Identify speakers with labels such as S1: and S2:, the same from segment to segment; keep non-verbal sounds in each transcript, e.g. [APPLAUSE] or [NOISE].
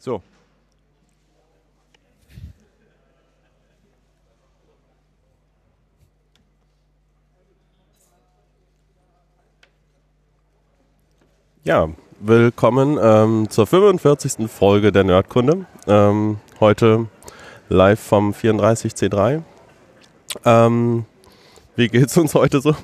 S1: So.
S2: Ja, willkommen ähm, zur 45. Folge der Nerdkunde. Ähm, heute live vom 34C3. Ähm, wie geht's uns heute so?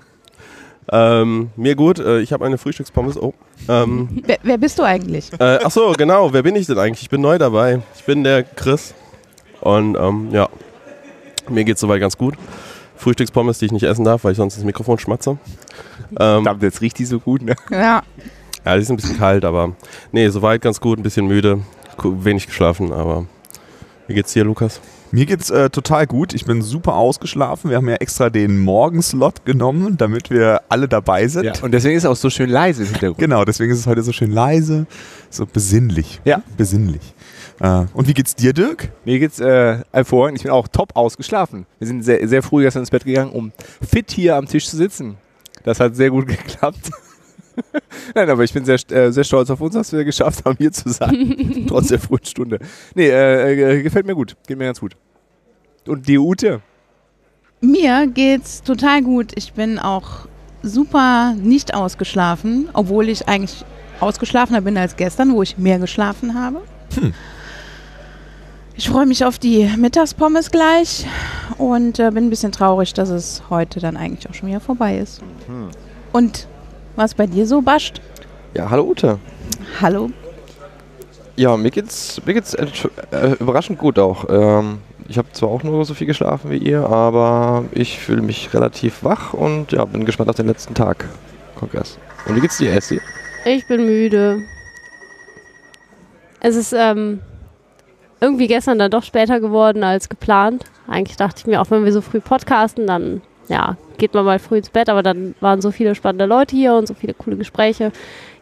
S2: Ähm, mir gut, äh, ich habe eine Frühstückspommes. Oh. Ähm,
S3: Wer, wer bist du eigentlich?
S2: äh, ach so, genau. Wer bin ich denn eigentlich? Ich bin neu dabei. Ich bin der Chris. Und ähm, ja, mir geht's soweit ganz gut. Frühstückspommes, die ich nicht essen darf, weil ich sonst ins Mikrofon schmatze. Ähm,
S1: Verdammt, jetzt riecht die so gut, ne?
S3: Ja,
S2: ja, die ist ein bisschen kalt, aber nee, soweit ganz gut, ein bisschen müde, wenig geschlafen, aber wie geht's dir, Lukas?
S4: Mir geht's äh, total gut. Ich bin super ausgeschlafen. Wir haben ja extra den Morgenslot genommen, damit wir alle dabei sind.
S1: Ja. Und deswegen ist es auch so schön leise im Hintergrund.
S4: Genau, deswegen ist es heute so schön leise, so besinnlich.
S1: Ja.
S4: Besinnlich. Äh, und wie geht's dir, Dirk?
S1: Mir geht's äh, hervorragend. Ich bin auch top ausgeschlafen. Wir sind sehr, sehr früh gestern ins Bett gegangen, um fit hier am Tisch zu sitzen. Das hat sehr gut [LAUGHS] geklappt. [LAUGHS] Nein, aber ich bin sehr, äh, sehr stolz auf uns, dass wir geschafft haben, hier zu sein. [LAUGHS] Trotz der frühen Stunde. Nee, äh, äh, gefällt mir gut. Geht mir ganz gut. Und die Ute?
S3: mir geht's total gut. Ich bin auch super nicht ausgeschlafen, obwohl ich eigentlich ausgeschlafener bin als gestern, wo ich mehr geschlafen habe. Ich freue mich auf die Mittagspommes gleich und äh, bin ein bisschen traurig, dass es heute dann eigentlich auch schon wieder vorbei ist. Und was bei dir so bascht?
S5: Ja, hallo Ute.
S3: Hallo.
S5: Ja, mir geht's, mir geht's entsch- äh, überraschend gut auch. Ähm, ich habe zwar auch nur so viel geschlafen wie ihr, aber ich fühle mich relativ wach und ja, bin gespannt auf den letzten Tag Kongress. Und wie geht's dir, Essie?
S6: Ich bin müde. Es ist ähm, irgendwie gestern dann doch später geworden als geplant. Eigentlich dachte ich mir, auch wenn wir so früh podcasten, dann ja, geht man mal früh ins Bett, aber dann waren so viele spannende Leute hier und so viele coole Gespräche.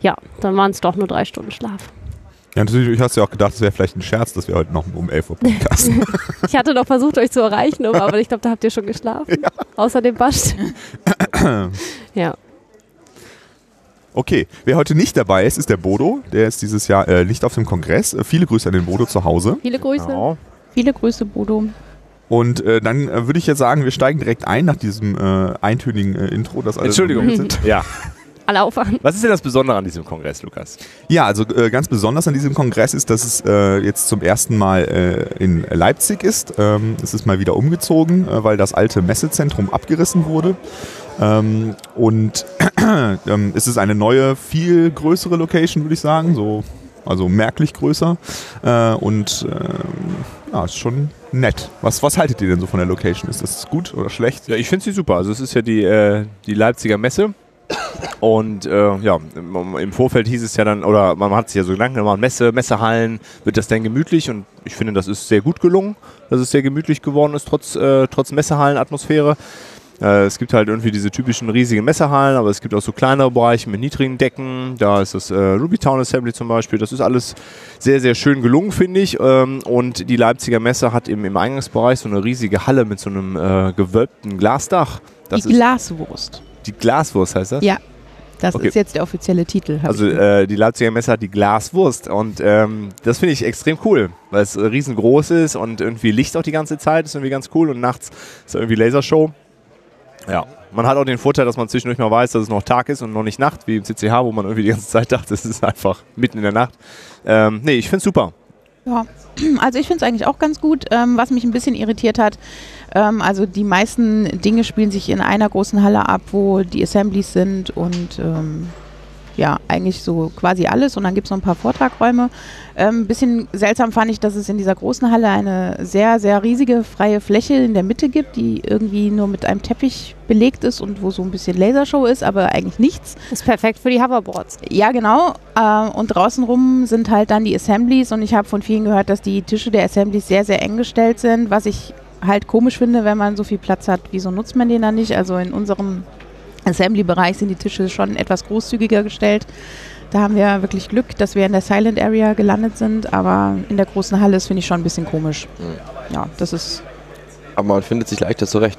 S6: Ja, dann waren es doch nur drei Stunden Schlaf.
S4: Ja, natürlich hast du ja auch gedacht, es wäre vielleicht ein Scherz, dass wir heute noch um 11 Uhr podcasten. [LAUGHS]
S6: Ich hatte noch versucht, euch zu erreichen, aber ich glaube, da habt ihr schon geschlafen. Außerdem bascht. [COUGHS] ja.
S4: Okay, wer heute nicht dabei ist, ist der Bodo. Der ist dieses Jahr äh, nicht auf dem Kongress. Äh, viele Grüße an den Bodo zu Hause.
S6: Viele Grüße.
S1: Genau.
S3: Viele Grüße, Bodo.
S4: Und äh, dann äh, würde ich jetzt sagen, wir steigen direkt ein nach diesem äh, eintönigen äh, Intro, das alle
S1: Entschuldigung.
S4: sind.
S1: Ja. [LAUGHS]
S6: Alle aufwachen.
S1: Was ist denn das Besondere an diesem Kongress, Lukas?
S4: Ja, also äh, ganz besonders an diesem Kongress ist, dass es äh, jetzt zum ersten Mal äh, in Leipzig ist. Ähm, es ist mal wieder umgezogen, äh, weil das alte Messezentrum abgerissen wurde. Ähm, und [CLEARS THROAT] ähm, es ist eine neue, viel größere Location, würde ich sagen. So, also merklich größer. Äh, und ähm, ja, ist schon nett. Was, was haltet ihr denn so von der Location? Ist das gut oder schlecht?
S1: Ja, ich finde sie super. Also es ist ja die, äh, die Leipziger Messe. Und äh, ja, im, Vorfeld hieß es ja dann, oder man hat sich ja so Gedanken gemacht, Messe, Messehallen, wird das denn gemütlich? Und ich finde, das ist sehr gut gelungen, dass es sehr gemütlich geworden ist, trotz, äh, trotz Messehallenatmosphäre. Äh, es gibt halt irgendwie diese typischen riesigen Messehallen, aber es gibt auch so kleinere Bereiche mit niedrigen Decken. Da ist das äh, Ruby Town Assembly zum Beispiel. Das ist alles sehr, sehr schön gelungen, finde ich. Ähm, und die Leipziger Messe hat im, im Eingangsbereich so eine riesige Halle mit so einem äh, gewölbten Glasdach. Das
S3: die
S1: ist
S3: Glaswurst.
S1: die Glaswurst, heißt das?
S3: Ja, das
S1: Okay.
S3: ist jetzt der offizielle Titel.
S1: Also äh, die Leipziger Messe hat die Glaswurst und ähm, das finde ich extrem cool, weil es äh, riesengroß ist und irgendwie Licht auch die ganze Zeit ist irgendwie ganz cool und nachts ist irgendwie Lasershow. Ja, man hat auch den Vorteil, dass man zwischendurch mal weiß, dass es noch Tag ist und noch nicht Nacht, wie im CCH, wo man irgendwie die ganze Zeit dachte, es ist einfach mitten in der Nacht. Ähm, nee, ich finde es super.
S3: Ja, [CLEARS THROAT] also ich finde es eigentlich auch ganz gut. Ähm, was mich ein bisschen irritiert hat, ähm, also die meisten Dinge spielen sich in einer großen Halle ab, wo die Assemblies sind und ähm, ja, eigentlich so quasi alles. Und dann gibt es noch ein paar Vortragräume. Ein ähm, bisschen seltsam fand ich, dass es in dieser großen Halle eine sehr, sehr riesige freie Fläche in der Mitte gibt, die irgendwie nur mit einem Teppich belegt ist und wo so ein bisschen Lasershow ist, aber eigentlich nichts.
S6: Ist perfekt für die Hoverboards.
S3: Ja, genau. Äh, und draußen rum sind halt dann die Assemblies und ich habe von vielen gehört, dass die Tische der Assemblies sehr, sehr eng gestellt sind, was ich halt komisch finde, wenn man so viel Platz hat. Wieso nutzt man den dann nicht? Also in unserem Assembly-Bereich sind die Tische schon etwas großzügiger gestellt. Da haben wir wirklich Glück, dass wir in der Silent Area gelandet sind, aber in der großen Halle ist, finde ich, schon ein bisschen komisch. Ja, das ist
S5: Aber man findet sich leichter zurecht,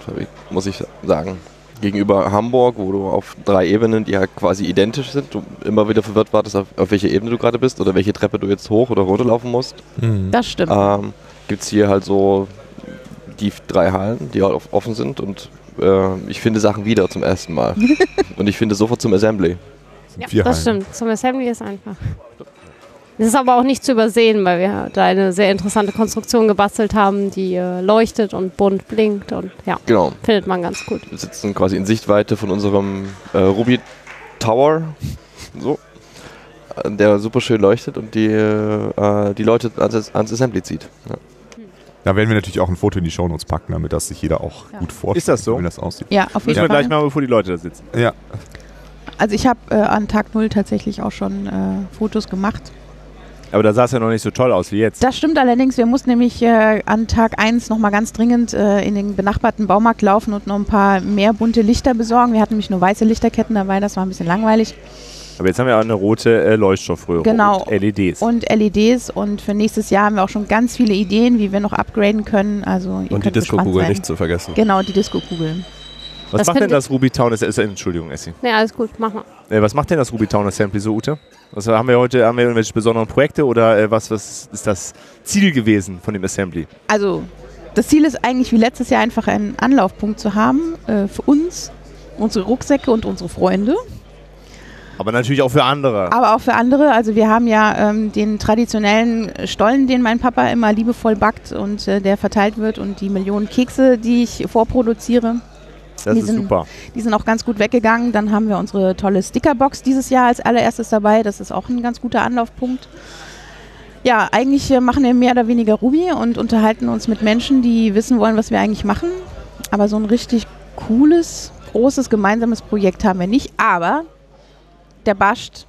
S5: muss ich sagen. gegenüber Hamburg, wo du auf drei Ebenen, die ja quasi identisch sind, du immer wieder verwirrt wartest, auf, auf welcher Ebene du gerade bist oder welche Treppe du jetzt hoch oder runterlaufen musst,
S3: Das stimmt.
S5: ähm, gibt es hier halt so die drei Hallen, die halt off- offen sind und äh, ich finde Sachen wieder zum ersten Mal. [LAUGHS] und ich finde sofort zum Assembly.
S6: Ja,
S4: Vier
S6: das
S4: Hallen.
S6: stimmt. Zum Assembly ist einfach. Das ist aber auch nicht zu übersehen, weil wir da eine sehr interessante Konstruktion gebastelt haben, die äh, leuchtet und bunt blinkt und ja,
S5: Genau.
S6: findet man ganz gut.
S5: Wir sitzen quasi in Sichtweite von unserem äh, Ruby Tower. So. Äh, Der super schön leuchtet und die, äh, die Leute ans, ans Assembly zieht. Ja.
S4: Da werden wir natürlich auch ein Foto in die Shownotes packen, damit das sich jeder auch
S3: Ja.
S4: gut vorstellt,
S1: Ist das so?
S4: wie das aussieht.
S3: ja, auf
S1: Müssen
S3: jeden
S1: wir
S3: Fall.
S1: gleich mal, bevor die Leute da sitzen.
S4: Ja,
S3: Also ich habe äh, an Tag 0 tatsächlich auch schon äh, Fotos gemacht.
S1: Aber da sah es ja noch nicht so toll aus wie jetzt.
S3: Das stimmt allerdings. Wir mussten nämlich äh, an Tag 1 nochmal ganz dringend äh, in den benachbarten Baumarkt laufen und noch ein paar mehr bunte Lichter besorgen. Wir hatten nämlich nur weiße Lichterketten dabei, das war ein bisschen langweilig.
S1: Aber jetzt haben wir auch eine rote äh, Leuchtstoffröhre
S3: Genau.
S1: und LEDs.
S3: Und LEDs und für nächstes Jahr haben wir auch schon ganz viele Ideen, wie wir noch upgraden können. Also ihr
S2: Und die Disco-Kugel nicht zu vergessen.
S3: Genau, die Disco-Kugel.
S1: was
S6: das
S1: macht denn das Ruby Town? Ist, Entschuldigung, Essi.
S6: Ne, alles gut, mach mal.
S1: Äh, was macht denn das Ruby Town Assembly so, Ute? Was haben wir heute? Haben wir irgendwelche besonderen Projekte oder äh, was, was ist das Ziel gewesen von dem Assembly?
S3: Also das Ziel ist eigentlich wie letztes Jahr einfach einen Anlaufpunkt zu haben äh, für uns, unsere Rucksäcke und unsere Freunde.
S1: Aber natürlich auch für andere.
S3: Aber auch für andere. Also wir haben ja ähm, den traditionellen Stollen, den mein Papa immer liebevoll backt und äh, der verteilt wird und die Millionen Kekse, die ich vorproduziere,
S1: Das
S3: die
S1: ist
S3: sind-
S1: super.
S3: die sind auch ganz gut weggegangen. Dann haben wir unsere tolle Stickerbox dieses Jahr als allererstes dabei. Das ist auch ein ganz guter Anlaufpunkt. Ja, eigentlich äh, machen wir mehr oder weniger Ruby und unterhalten uns mit Menschen, die wissen wollen, was wir eigentlich machen. Aber so ein richtig cooles, großes gemeinsames Projekt haben wir nicht. Aber der Bascht,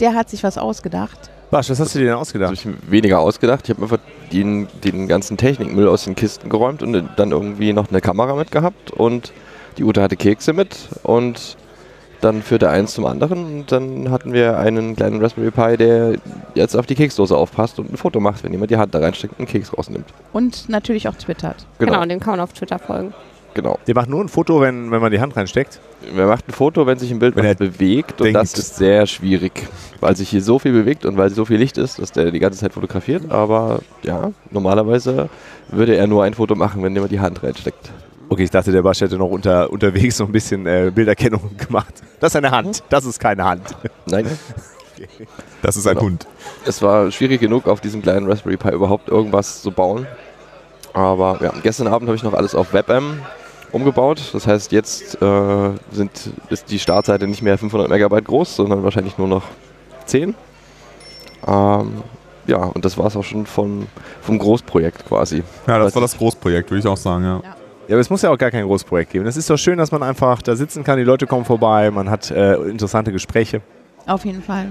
S3: der hat sich was ausgedacht.
S1: Basch, was hast du dir denn ausgedacht?
S5: habe ich mir weniger ausgedacht. Ich habe einfach den, den ganzen Technikmüll aus den Kisten geräumt und dann irgendwie noch eine Kamera mitgehabt und die Ute hatte Kekse mit und dann führte eins zum anderen und dann hatten wir einen kleinen Raspberry Pi, der jetzt auf die Keksdose aufpasst und ein Foto macht, wenn jemand die Hand da reinsteckt und einen Keks rausnimmt.
S3: Und natürlich auch twittert.
S6: Genau,
S5: Genau,
S6: dem kann man auf Twitter folgen.
S5: Genau.
S1: Der macht nur ein Foto, wenn, wenn man die Hand reinsteckt.
S5: Wer macht ein Foto, wenn sich ein Bild bewegt und
S4: denkt.
S5: das ist sehr schwierig, weil sich hier so viel bewegt und weil so viel Licht ist, dass der die ganze Zeit fotografiert. Aber ja, normalerweise würde er nur ein Foto machen, wenn jemand die Hand reinsteckt.
S1: Okay, ich dachte, der Basch hätte noch unter, unterwegs so ein bisschen äh, Bilderkennung [LAUGHS] gemacht. Das ist eine Hand, das ist keine Hand.
S5: Nein,
S4: das ist ein
S5: Genau.
S4: Hund.
S5: es war schwierig genug, auf diesem kleinen Raspberry Pi überhaupt irgendwas zu bauen. Aber ja, gestern Abend habe ich noch alles auf WebM umgebaut. Das heißt, jetzt äh, sind, ist die Startseite nicht mehr 500 Megabyte groß, sondern wahrscheinlich nur noch 10. Ähm, ja, und das war es auch schon von, vom Großprojekt quasi.
S4: Ja, das war das Großprojekt, würde ich auch sagen, ja.
S1: Ja, aber es muss ja auch gar kein Großprojekt geben. Es ist doch schön, dass man einfach da sitzen kann, die Leute kommen vorbei, man hat äh, interessante Gespräche.
S3: Auf jeden Fall.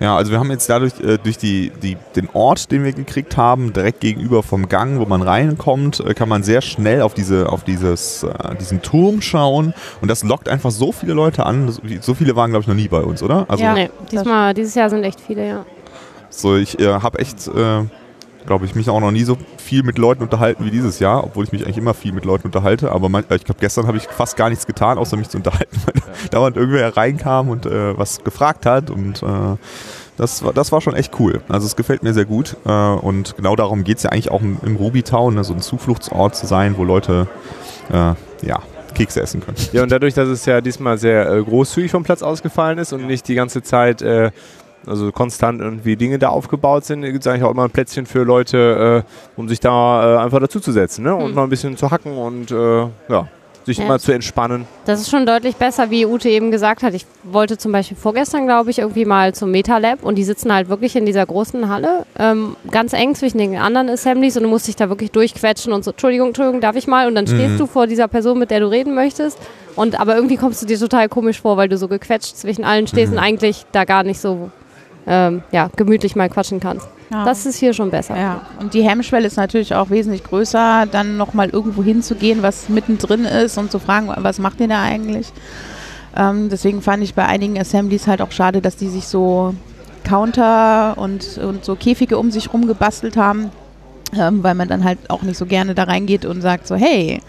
S4: Ja, also wir haben jetzt dadurch äh, durch die, die, den Ort, den wir gekriegt haben, direkt gegenüber vom Gang, wo man reinkommt, äh, kann man sehr schnell auf, diese, auf dieses, äh, diesen Turm schauen und das lockt einfach so viele Leute an. So- viele waren, glaube ich, noch nie bei uns, oder? Also
S3: Ja.
S6: nee, diesmal, dieses Jahr sind echt viele, ja.
S4: so, ich äh, habe echt, äh, glaube ich, mich auch noch nie so viel mit Leuten unterhalten wie dieses Jahr, obwohl ich mich eigentlich immer viel mit Leuten unterhalte. Aber äh, ich glaube, gestern habe ich fast gar nichts getan, außer mich zu unterhalten, weil [LAUGHS] dauernd irgendwer reinkam und äh, was gefragt hat und äh, das war, das war schon echt cool. Also es gefällt mir sehr gut äh, und genau darum geht es ja eigentlich auch im, im Ruby Town, ne, so ein Zufluchtsort zu sein, wo Leute äh, ja, Kekse essen können.
S1: Ja, und dadurch, dass es ja diesmal sehr äh, großzügig vom Platz ausgefallen ist und nicht die ganze Zeit äh, also konstant irgendwie Dinge da aufgebaut sind, gibt es eigentlich auch immer ein Plätzchen für Leute, äh, um sich da äh, einfach dazuzusetzen ne? und
S6: Hm.
S1: mal ein bisschen zu hacken und äh, ja, sich
S6: Ja.
S1: mal zu entspannen.
S6: Das ist schon deutlich besser, wie Ute eben gesagt hat. Ich wollte zum Beispiel vorgestern, glaube ich, irgendwie mal zum MetaLab und die sitzen halt wirklich in dieser großen Halle, ähm, ganz eng zwischen den anderen Assemblies und du musst dich da wirklich durchquetschen und so, Entschuldigung, Entschuldigung, darf ich mal? Und dann stehst
S4: Mhm.
S6: du vor dieser Person, mit der du reden möchtest und aber irgendwie kommst du dir total komisch vor, weil du so gequetscht zwischen allen stehst
S4: Mhm.
S6: und eigentlich da gar nicht so ähm, ja, gemütlich mal quatschen kannst.
S3: Ja.
S6: Das ist hier schon besser.
S3: Ja, und die Hemmschwelle ist natürlich auch wesentlich größer, dann nochmal irgendwo hinzugehen, was mittendrin ist und zu fragen, was macht ihr da eigentlich? Ähm, deswegen fand ich bei einigen Assemblies halt auch schade, dass die sich so Counter und, und so Käfige um sich rum gebastelt haben, ähm, weil man dann halt auch nicht so gerne da reingeht und sagt so, hey,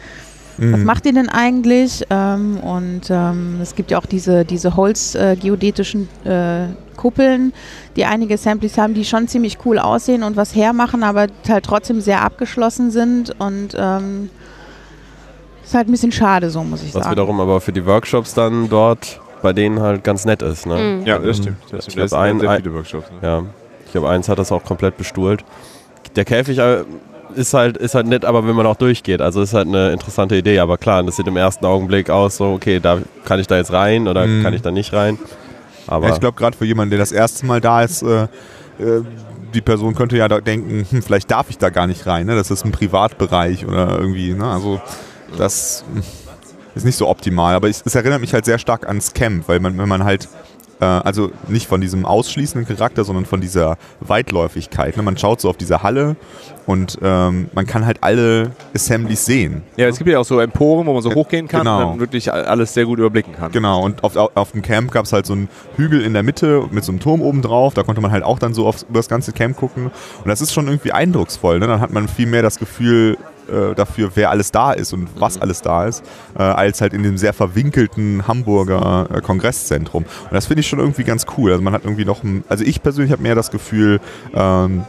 S3: Was
S4: Mhm.
S3: macht ihr denn eigentlich? Ähm, und ähm, es gibt ja auch diese, diese holzgeodätischen äh, Kuppeln, die einige Assemblies haben, die schon ziemlich cool aussehen und was hermachen, aber halt trotzdem sehr abgeschlossen sind. Und ähm, ist halt ein bisschen schade, so muss ich
S2: Was
S3: sagen.
S2: wiederum aber für die Workshops dann dort bei denen halt ganz nett ist. Ne?
S6: Mhm.
S1: Ja, das stimmt. Das
S2: Ich
S1: stimmt. Das
S2: hab ein- ein-
S1: viele Workshops. Ne?
S2: Ja, ich glaube, eins hat das auch komplett bestuhlt. Der Käfig äh, ist halt, ist halt nett, aber wenn man auch durchgeht, also ist halt eine interessante Idee. Aber klar, das sieht im ersten Augenblick aus, so, okay, da kann ich da jetzt rein oder
S4: Mhm.
S2: kann ich da nicht rein. Aber
S4: Ja, ich glaube, gerade für jemanden, der das erste Mal da ist, äh, äh, die Person könnte ja denken, hm, vielleicht darf ich da gar nicht rein. Ne? Das ist ein Privatbereich oder irgendwie. Ne? Also das hm, ist nicht so optimal. Aber ich, es erinnert mich halt sehr stark ans Camp, weil man, wenn man halt also nicht von diesem ausschließenden Charakter, sondern von dieser Weitläufigkeit. Ne? Man schaut so auf diese Halle und ähm, man kann halt alle Assemblies sehen.
S1: Ja, es gibt ja auch so Emporen, wo man so hochgehen kann
S4: Genau.
S1: und dann wirklich alles sehr gut überblicken kann.
S4: Genau, und auf, auf, auf dem Camp gab es halt so einen Hügel in der Mitte mit so einem Turm oben drauf. Da konnte man halt auch dann so aufs, über das ganze Camp gucken. Und das ist schon irgendwie eindrucksvoll. Ne? Dann hat man viel mehr das Gefühl äh, dafür, wer alles da ist und was alles da ist, äh, als halt in dem sehr verwinkelten Hamburger äh, Kongresszentrum. Und das finde ich schon irgendwie ganz cool. Also man hat irgendwie noch, ein, also ich persönlich habe mehr das Gefühl, ähm,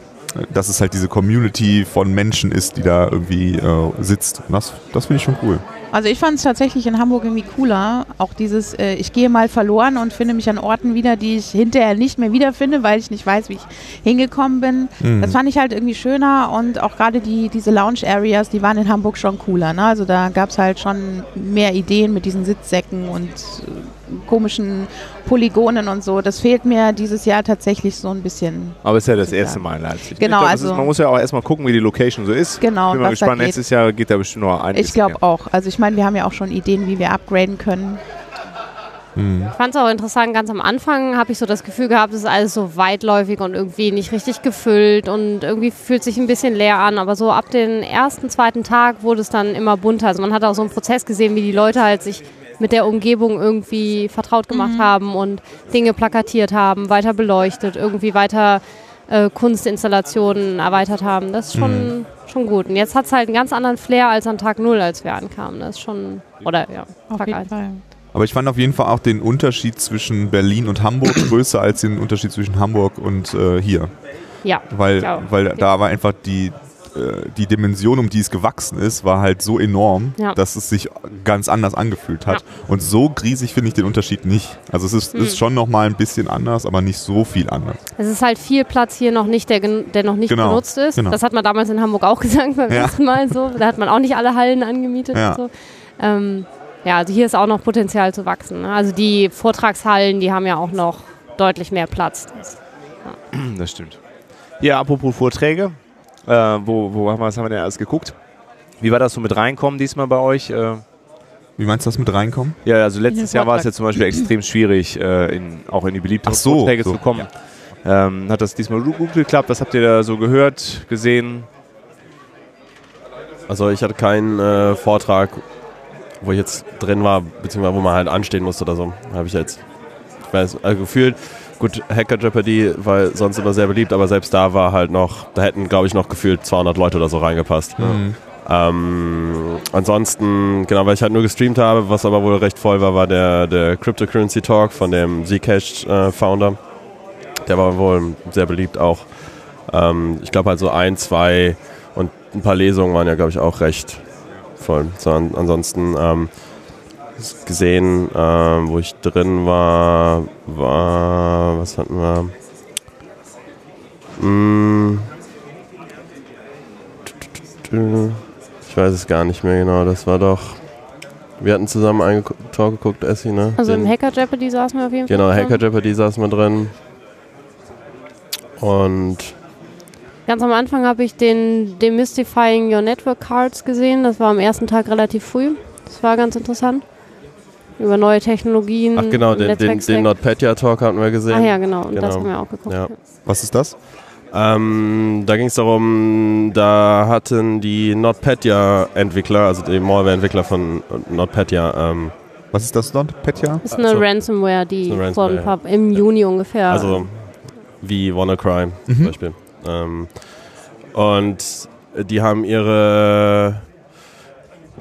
S4: dass es halt diese Community von Menschen ist, die da irgendwie äh, sitzt. Und das, das finde ich schon cool.
S3: Also ich fand es tatsächlich in Hamburg irgendwie cooler. Auch dieses, äh, ich gehe mal verloren und finde mich an Orten wieder, die ich hinterher nicht mehr wiederfinde, weil ich nicht weiß, wie ich hingekommen bin.
S4: Mhm.
S3: Das fand ich halt irgendwie schöner und auch gerade die, diese Lounge-Areas, die waren in Hamburg schon cooler. Ne? Also da gab es halt schon mehr Ideen mit diesen Sitzsäcken und äh, komischen Polygonen und so. Das fehlt mir dieses Jahr tatsächlich so ein bisschen.
S1: Aber es ist ja das erste Mal in Leipzig.
S3: Genau,
S1: ich glaub,
S3: also-
S1: ist, man muss ja auch erstmal gucken, wie die Location so ist.
S3: Genau,
S1: Bin mal gespannt, nächstes Jahr geht da bestimmt noch einiges
S3: Ich glaube auch. Also ich meine, wir haben ja auch schon Ideen, wie wir upgraden können.
S2: Mhm.
S6: Ich fand es auch interessant, ganz am Anfang habe ich so das Gefühl gehabt, es ist alles so weitläufig und irgendwie nicht richtig gefüllt und irgendwie fühlt sich ein bisschen leer an. Aber so ab dem ersten, zweiten Tag wurde es dann immer bunter. Also man hat auch so einen Prozess gesehen, wie die Leute halt sich mit der Umgebung irgendwie vertraut gemacht haben und Dinge plakatiert haben, weiter beleuchtet, irgendwie weiter äh, Kunstinstallationen erweitert haben. Das ist schon, schon gut. Und jetzt hat es halt einen ganz anderen Flair als an Tag Null, als wir ankamen. Das ist schon, oder ja,
S3: Auf
S6: Tag
S3: jeden
S6: eins.
S3: Fall.
S4: Aber ich fand auf jeden Fall auch den Unterschied zwischen Berlin und Hamburg [COUGHS] größer als den Unterschied zwischen Hamburg und äh, hier.
S6: Ja,
S4: Weil,
S6: Ich auch.
S4: weil da war einfach die, äh, die Dimension, um die es gewachsen ist, war halt so enorm,
S6: Ja.
S4: dass es sich ganz anders angefühlt hat. Und so riesig finde ich den Unterschied nicht. Also es ist,
S6: Hm.
S4: ist schon nochmal ein bisschen anders, aber nicht so viel anders.
S6: Es ist halt viel Platz hier noch nicht, der, der noch nicht
S4: Genau,
S6: benutzt ist.
S4: genau.
S6: Das hat man damals in Hamburg auch [LAUGHS] gesagt beim
S4: Ja.
S6: ersten Mal so. Da hat man auch nicht alle Hallen angemietet
S4: Ja.
S6: und so. Ähm, ja, also hier ist auch noch Potenzial zu wachsen. Ne? Also die Vortragshallen, die haben ja auch noch deutlich mehr Platz. Das,
S1: Das stimmt. Ja, apropos Vorträge. Äh, wo, wo haben wir, was haben wir denn alles geguckt? Wie war das so mit reinkommen diesmal bei euch? Äh,
S4: Wie meinst du das mit reinkommen?
S1: ja, also letztes Jahr war es ja zum Beispiel extrem schwierig, äh, in, auch in die beliebten
S4: so,
S1: Vorträge
S4: so,
S1: zu kommen. Ähm, hat das diesmal gut geklappt? Was habt ihr da so gehört, gesehen?
S2: Also ich hatte keinen äh, Vortrag, wo ich jetzt drin war, beziehungsweise wo man halt anstehen musste oder so. Habe ich jetzt, ich weiß, also gefühlt, gut, Hacker Jeopardy war sonst immer sehr beliebt, aber selbst da war halt noch, da hätten glaube ich noch gefühlt 200 Leute oder so reingepasst. Ähm, ansonsten, genau, weil ich halt nur gestreamt habe, was aber wohl recht voll war, war der, der Cryptocurrency Talk von dem Zcash äh, Founder. Der war wohl sehr beliebt auch. Ähm, ich glaube halt so ein, zwei und ein paar Lesungen waren ja, glaube ich, auch recht voll. So, an, ansonsten ähm, gesehen, ähm, wo ich drin war, war, was hatten wir? Mm. Ich weiß es gar nicht mehr genau. Das war doch. Wir hatten zusammen einen Talk geguckt, Essi, ne?
S6: also
S2: Den-
S6: im Hacker Jeopardy saßen wir auf jeden
S2: Genau,
S6: Fall.
S2: Hacker Jeopardy saß mal drin. Und
S6: Ganz am Anfang habe ich den Demystifying Your Network Cards gesehen. Das war am ersten Tag relativ früh. Das war ganz interessant. Über neue Technologien.
S2: ach genau, den, den, den NotPetya Talk hatten wir gesehen.
S6: Ah ja, genau. Und das
S2: Genau.
S6: haben wir auch geguckt.
S2: Ja.
S4: Was ist das?
S2: Ähm, da ging es darum, da hatten die NotPetya-Entwickler, also die Malware-Entwickler von NotPetya, ähm,
S4: Was ist das dort? Petya?
S6: Das ist eine
S2: So.
S6: Ransomware, die
S2: eine
S6: vor ein
S2: Ransomware,
S6: paar, im Juni ungefähr.
S2: also wie WannaCry zum
S4: Mhm.
S2: Beispiel. Ähm, und die haben ihre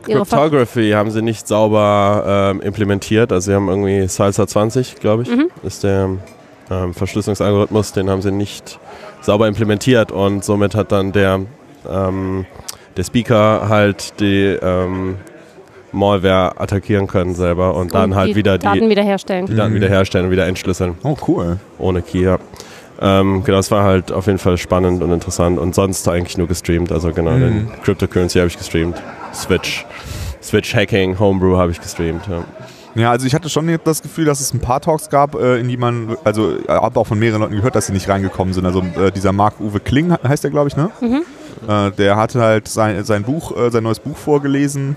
S2: Cryptography haben sie nicht sauber ähm, implementiert. Also sie haben irgendwie Salsa 20, glaube ich,
S6: Mhm.
S2: ist der ähm, Verschlüsselungsalgorithmus, den haben sie nicht sauber implementiert und somit hat dann der, ähm, der Speaker halt die ähm, Malware attackieren können selber und dann
S6: und
S2: halt
S6: die
S2: wieder die,
S6: Daten wiederherstellen.
S2: die Daten
S4: Mhm.
S2: wiederherstellen und wieder entschlüsseln.
S4: Oh, cool.
S2: Ohne Key, ja. Ähm, genau, das war halt auf jeden Fall spannend und interessant und sonst eigentlich nur gestreamt. Also genau,
S4: Mhm.
S2: den Cryptocurrency habe ich gestreamt. Switch. Switch Hacking, Homebrew habe ich gestreamt. Ja.
S4: Ja, also ich hatte schon das Gefühl, dass es ein paar Talks gab, äh, in die man, also ich habe auch von mehreren Leuten gehört, dass sie nicht reingekommen sind. Also äh, dieser Marc-Uwe Kling he- heißt der, glaube ich, ne?
S6: Mhm.
S4: Äh, der hatte halt sein, sein Buch, äh, sein neues Buch vorgelesen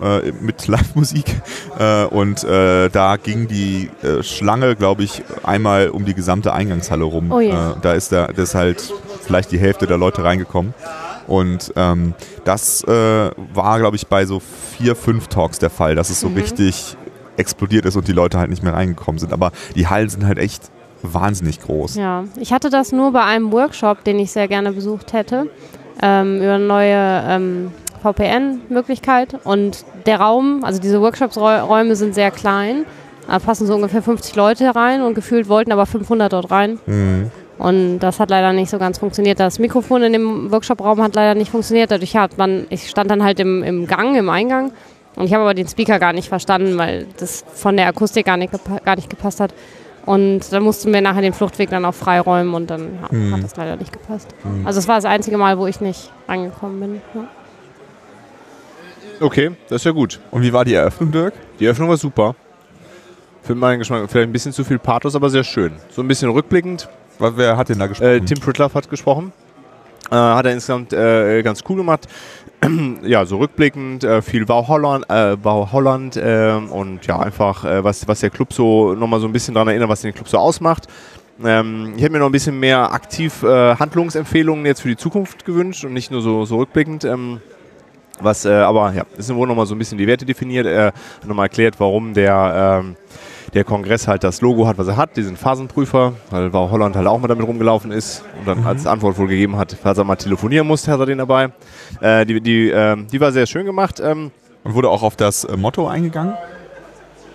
S4: äh, mit [LAUGHS] Live-Musik äh, und äh, da ging die äh, Schlange, glaube ich, einmal um die gesamte Eingangshalle rum.
S6: Oh je.
S4: äh, da ist da, da ist halt vielleicht die Hälfte der Leute reingekommen. Und ähm, das äh, war, glaube ich, bei so vier, fünf Talks der Fall, dass es so
S6: Mhm.
S4: richtig explodiert ist und die Leute halt nicht mehr reingekommen sind. Aber die Hallen sind halt echt wahnsinnig groß.
S6: Ja, ich hatte das nur bei einem Workshop, den ich sehr gerne besucht hätte, ähm, über eine neue ähm, VPN-Möglichkeit. Und der Raum, also diese Workshops-Räume sind sehr klein. Da passen so ungefähr 50 Leute rein und gefühlt wollten aber 500 dort rein.
S4: Mhm.
S6: Und das hat leider nicht so ganz funktioniert. Das Mikrofon in dem Workshop-Raum hat leider nicht funktioniert. Dadurch hat man, ich stand dann halt im, im Gang, im Eingang. Und ich habe aber den Speaker gar nicht verstanden, weil das von der Akustik gar nicht, gar nicht gepasst hat. Und dann mussten wir nachher den Fluchtweg dann auch freiräumen und dann ja,
S4: Mhm.
S6: hat das leider nicht gepasst.
S4: Mhm.
S6: Also es war das einzige Mal, wo ich nicht angekommen bin. Ja.
S1: Okay, das ist ja gut.
S4: Und wie war die Eröffnung, Dirk?
S1: Die Eröffnung war super. Für meinen Geschmack vielleicht ein bisschen zu viel Pathos, aber sehr schön. So ein bisschen rückblickend.
S4: Wer hat denn da gesprochen?
S1: Äh, Tim Pritloff hat gesprochen. Äh, hat er insgesamt äh, ganz cool gemacht. [CLEARS THROAT] ja, so rückblickend, viel Bau Holland, Bau Holland äh, und ja, einfach, was, was der Club so nochmal so ein bisschen daran erinnert, was den Club so ausmacht. Ähm, ich hätte mir noch ein bisschen mehr aktiv äh, Handlungsempfehlungen jetzt für die Zukunft gewünscht und nicht nur so, so rückblickend. Ähm, was, äh, aber ja, es sind wohl nochmal so ein bisschen die Werte definiert, äh, nochmal erklärt, warum der, ähm, der Kongress halt das Logo hat, was er hat, diesen Phasenprüfer, weil Holland halt auch mal damit rumgelaufen ist und dann als Antwort wohl gegeben hat, falls er mal telefonieren musste, hat er den dabei. Äh, die, die, ähm, die war sehr schön gemacht. Ähm,
S4: Und wurde auch auf das äh, Motto eingegangen?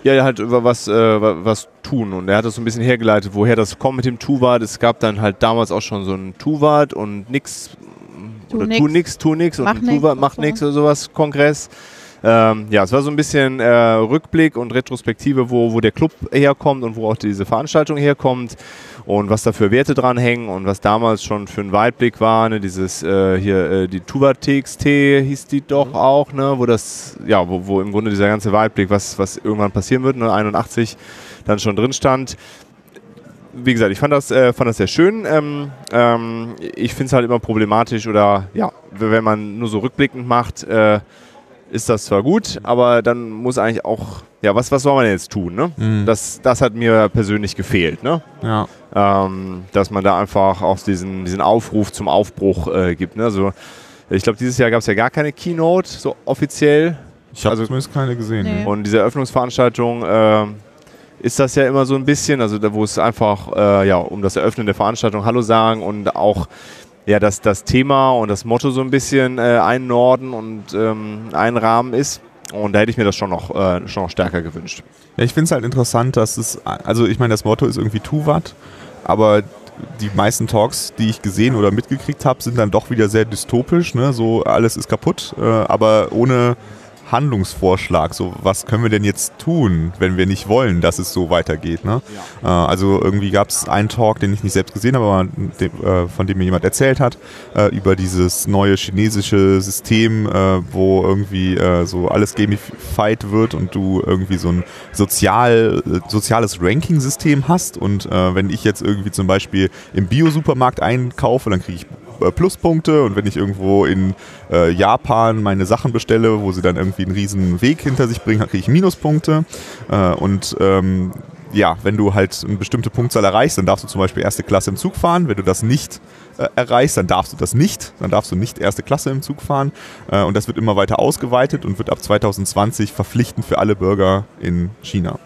S1: ja, halt über was, äh, wa- was tun. Und er hat das so ein bisschen hergeleitet, woher das kommt mit dem Tuvat. Es gab dann halt damals auch schon so ein Tuvat und nix.
S3: Tu
S1: oder
S3: nix.
S1: tu nix, tu nix und
S3: Mach
S1: ein
S3: nix
S1: Tuvat
S3: und
S1: macht
S3: so.
S1: nix oder sowas, Kongress. Ähm, ja, es war so ein bisschen äh, Rückblick und Retrospektive, wo, wo der Club herkommt und wo auch diese Veranstaltung herkommt und was da für Werte dranhängen und was damals schon für ein Weitblick war, ne, dieses äh, hier, äh, die Tuva TXT hieß die doch auch, ne, wo das, ja, wo, wo im Grunde dieser ganze Weitblick, was, was irgendwann passieren wird, ne, 81 dann schon drin stand. Wie gesagt, ich fand das, äh, fand das sehr schön. Ähm, ähm, ich finde es halt immer problematisch oder ja, wenn man nur so rückblickend macht, äh, ist das zwar gut, aber dann muss eigentlich auch, ja, was, was soll man jetzt tun, ne?
S4: Mhm.
S1: Das, das hat mir persönlich gefehlt, ne?
S4: Ja.
S1: ähm, dass man da einfach auch diesen, diesen Aufruf zum Aufbruch äh, gibt. Ne? Also, ich glaube, dieses Jahr gab es ja gar keine Keynote, so offiziell.
S4: Ich habe
S1: Also-
S4: zumindest keine gesehen.
S3: Nee.
S4: ne?
S1: Und diese Eröffnungsveranstaltung ähm, ist das ja immer so ein bisschen, also da, wo es einfach äh, ja, um das Eröffnen der Veranstaltung Hallo sagen und auch ja, das, das Thema und das Motto so ein bisschen äh, einnorden und ähm, einrahmen ist. Und da hätte ich mir das schon noch, äh, schon noch stärker gewünscht.
S4: Ja, ich finde es halt interessant, dass es, also ich meine, das Motto ist irgendwie Tuvat, aber die meisten Talks, die ich gesehen oder mitgekriegt habe, sind dann doch wieder sehr dystopisch, ne? so alles ist kaputt, äh, aber ohne Handlungsvorschlag, so was können wir denn jetzt tun, wenn wir nicht wollen, dass es so weitergeht. Ne? Äh, also irgendwie gab es einen Talk, den ich nicht selbst gesehen habe, aber äh, von dem mir jemand erzählt hat, äh, über dieses neue chinesische System, wo irgendwie so alles gamified wird und du irgendwie so ein sozial, soziales Ranking-System hast. Und wenn ich jetzt irgendwie zum Beispiel im Bio-Supermarkt einkaufe, dann kriege ich Pluspunkte und wenn ich irgendwo in äh, Japan meine Sachen bestelle, wo sie dann irgendwie einen riesen Weg hinter sich bringen, dann kriege ich Minuspunkte. Äh, und ähm, ja, wenn du halt eine bestimmte Punktzahl erreichst, dann darfst du zum Beispiel erste Klasse im Zug fahren. Wenn du das nicht äh, erreichst, dann darfst du das nicht. Dann darfst du nicht erste Klasse im Zug fahren. Äh, und das wird immer weiter ausgeweitet und wird ab 2020 verpflichtend für alle Bürger in China.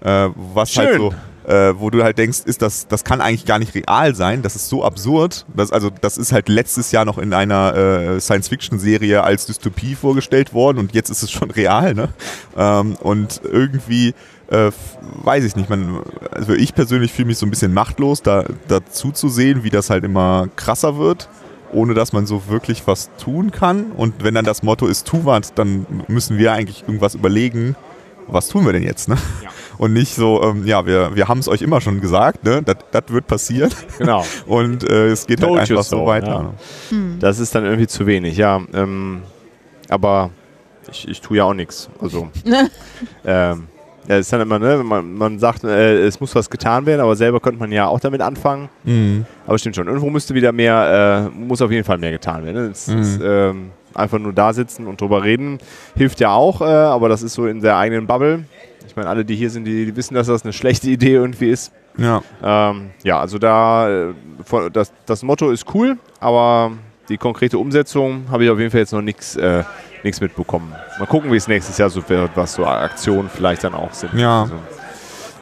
S4: Äh, was halt
S1: Schön.
S4: so äh, wo du halt denkst, ist das, das kann eigentlich gar nicht real sein, das ist so absurd. Das, also das ist halt letztes Jahr noch in einer äh, Science-Fiction-Serie als Dystopie vorgestellt worden und jetzt ist es schon real, ne? Ähm, und irgendwie äh, weiß ich nicht, man, also ich persönlich fühle mich so ein bisschen machtlos, da dazu zu sehen, wie das halt immer krasser wird, ohne dass man so wirklich was tun kann. Und wenn dann das Motto ist, tu was, dann müssen wir eigentlich irgendwas überlegen, was tun wir denn jetzt, ne? Und nicht so, ähm, ja, wir, wir haben es euch immer schon gesagt, ne? Das wird passieren.
S1: Genau. [LAUGHS]
S4: Und äh, es geht halt
S1: Told
S4: einfach so
S1: so,
S4: weiter.
S1: ja. Das ist dann irgendwie zu wenig, ja. Ähm, aber ich, ich tue ja auch nichts. Also, [LAUGHS] ähm, ja, ist dann immer, ne, man, man sagt, äh, es muss was getan werden, aber selber könnte man ja auch damit anfangen.
S4: Mhm.
S1: Aber stimmt schon, irgendwo müsste wieder mehr, äh, muss auf jeden Fall mehr getan werden. Ne? Es,
S4: Mhm.
S1: es, ähm, einfach nur da sitzen und drüber reden hilft ja auch, äh, aber das ist so in der eigenen Bubble. Ich meine, alle, die hier sind, die, die wissen, dass das eine schlechte Idee irgendwie ist.
S4: Ja.
S1: Ähm, ja, also da, äh, das, das Motto ist cool, aber die konkrete Umsetzung habe ich auf jeden Fall jetzt noch nichts äh, mitbekommen. Mal gucken, wie es nächstes Jahr so wird, was so Aktionen vielleicht dann auch sind.
S4: Ja.
S1: Also,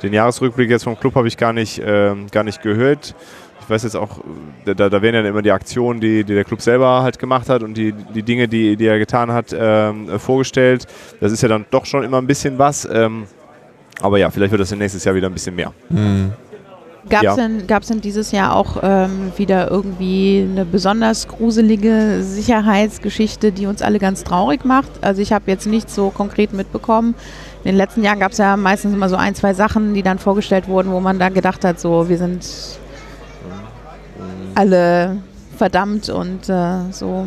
S1: den Jahresrückblick jetzt vom Club habe ich gar nicht, ähm, gar nicht gehört. Ich weiß jetzt auch, äh, da, da werden ja immer die Aktionen, die, die der Club selber halt gemacht hat und die, die Dinge, die, die er getan hat, ähm, äh, vorgestellt. Das ist ja dann doch schon immer ein bisschen was. Ähm, aber ja, vielleicht wird das dann nächstes Jahr wieder ein bisschen mehr.
S4: Mhm.
S3: Gab es
S1: Ja.
S3: denn, gab's denn dieses Jahr auch ähm, wieder irgendwie eine besonders gruselige Sicherheitsgeschichte, die uns alle ganz traurig macht? Also ich habe jetzt nichts so konkret mitbekommen. In den letzten Jahren gab es ja meistens immer so ein, zwei Sachen, die dann vorgestellt wurden, wo man da gedacht hat, so wir sind alle verdammt und äh, so.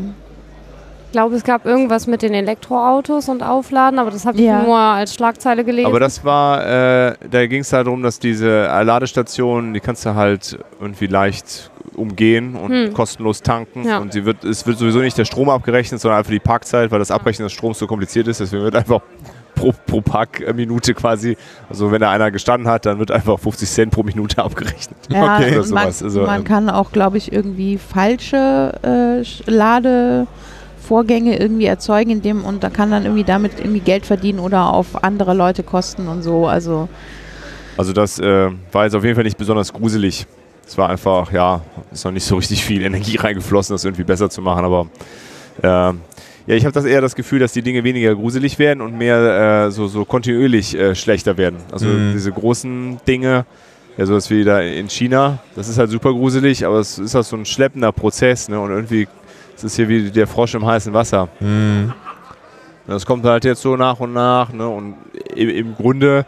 S6: Ich glaube, es gab irgendwas mit den Elektroautos und Aufladen, aber das habe ich
S3: Ja.
S6: nur als Schlagzeile gelesen.
S1: Aber das war, äh, da ging es darum, dass diese Ladestationen, die kannst du halt irgendwie leicht umgehen und
S6: Hm.
S1: kostenlos tanken.
S6: Ja.
S1: Und sie wird, es wird sowieso nicht der Strom abgerechnet, sondern einfach die Parkzeit, weil das Abrechnen des Stroms so kompliziert ist. Deswegen wird einfach [LAUGHS] pro, pro Parkminute quasi, also wenn da einer gestanden hat, dann wird einfach 50 Cent pro Minute abgerechnet.
S3: Ja, [LAUGHS]
S1: Okay.
S3: und
S1: Oder sowas.
S3: man,
S1: Also,
S3: man
S1: ähm,
S3: kann auch, glaube ich, irgendwie falsche äh, Sch- Ladevorgänge irgendwie erzeugen, indem und da kann dann irgendwie damit irgendwie Geld verdienen oder auf andere Leute kosten und so. Also
S1: Also das äh, war jetzt auf jeden Fall nicht besonders gruselig. Es war einfach, ja, ist noch nicht so richtig viel [LAUGHS] Energie reingeflossen, das irgendwie besser zu machen, aber ähm, ja, ich habe das eher das Gefühl, dass die Dinge weniger gruselig werden und mehr äh, so, so kontinuierlich äh, schlechter werden. Also
S4: Mhm.
S1: diese großen Dinge, ja, sowas wie da in China, das ist halt super gruselig, aber es ist halt so ein schleppender Prozess, ne? Und irgendwie es ist hier wie der Frosch im heißen Wasser.
S4: Mhm.
S1: Das kommt halt jetzt so nach und nach. Ne? Und im, im Grunde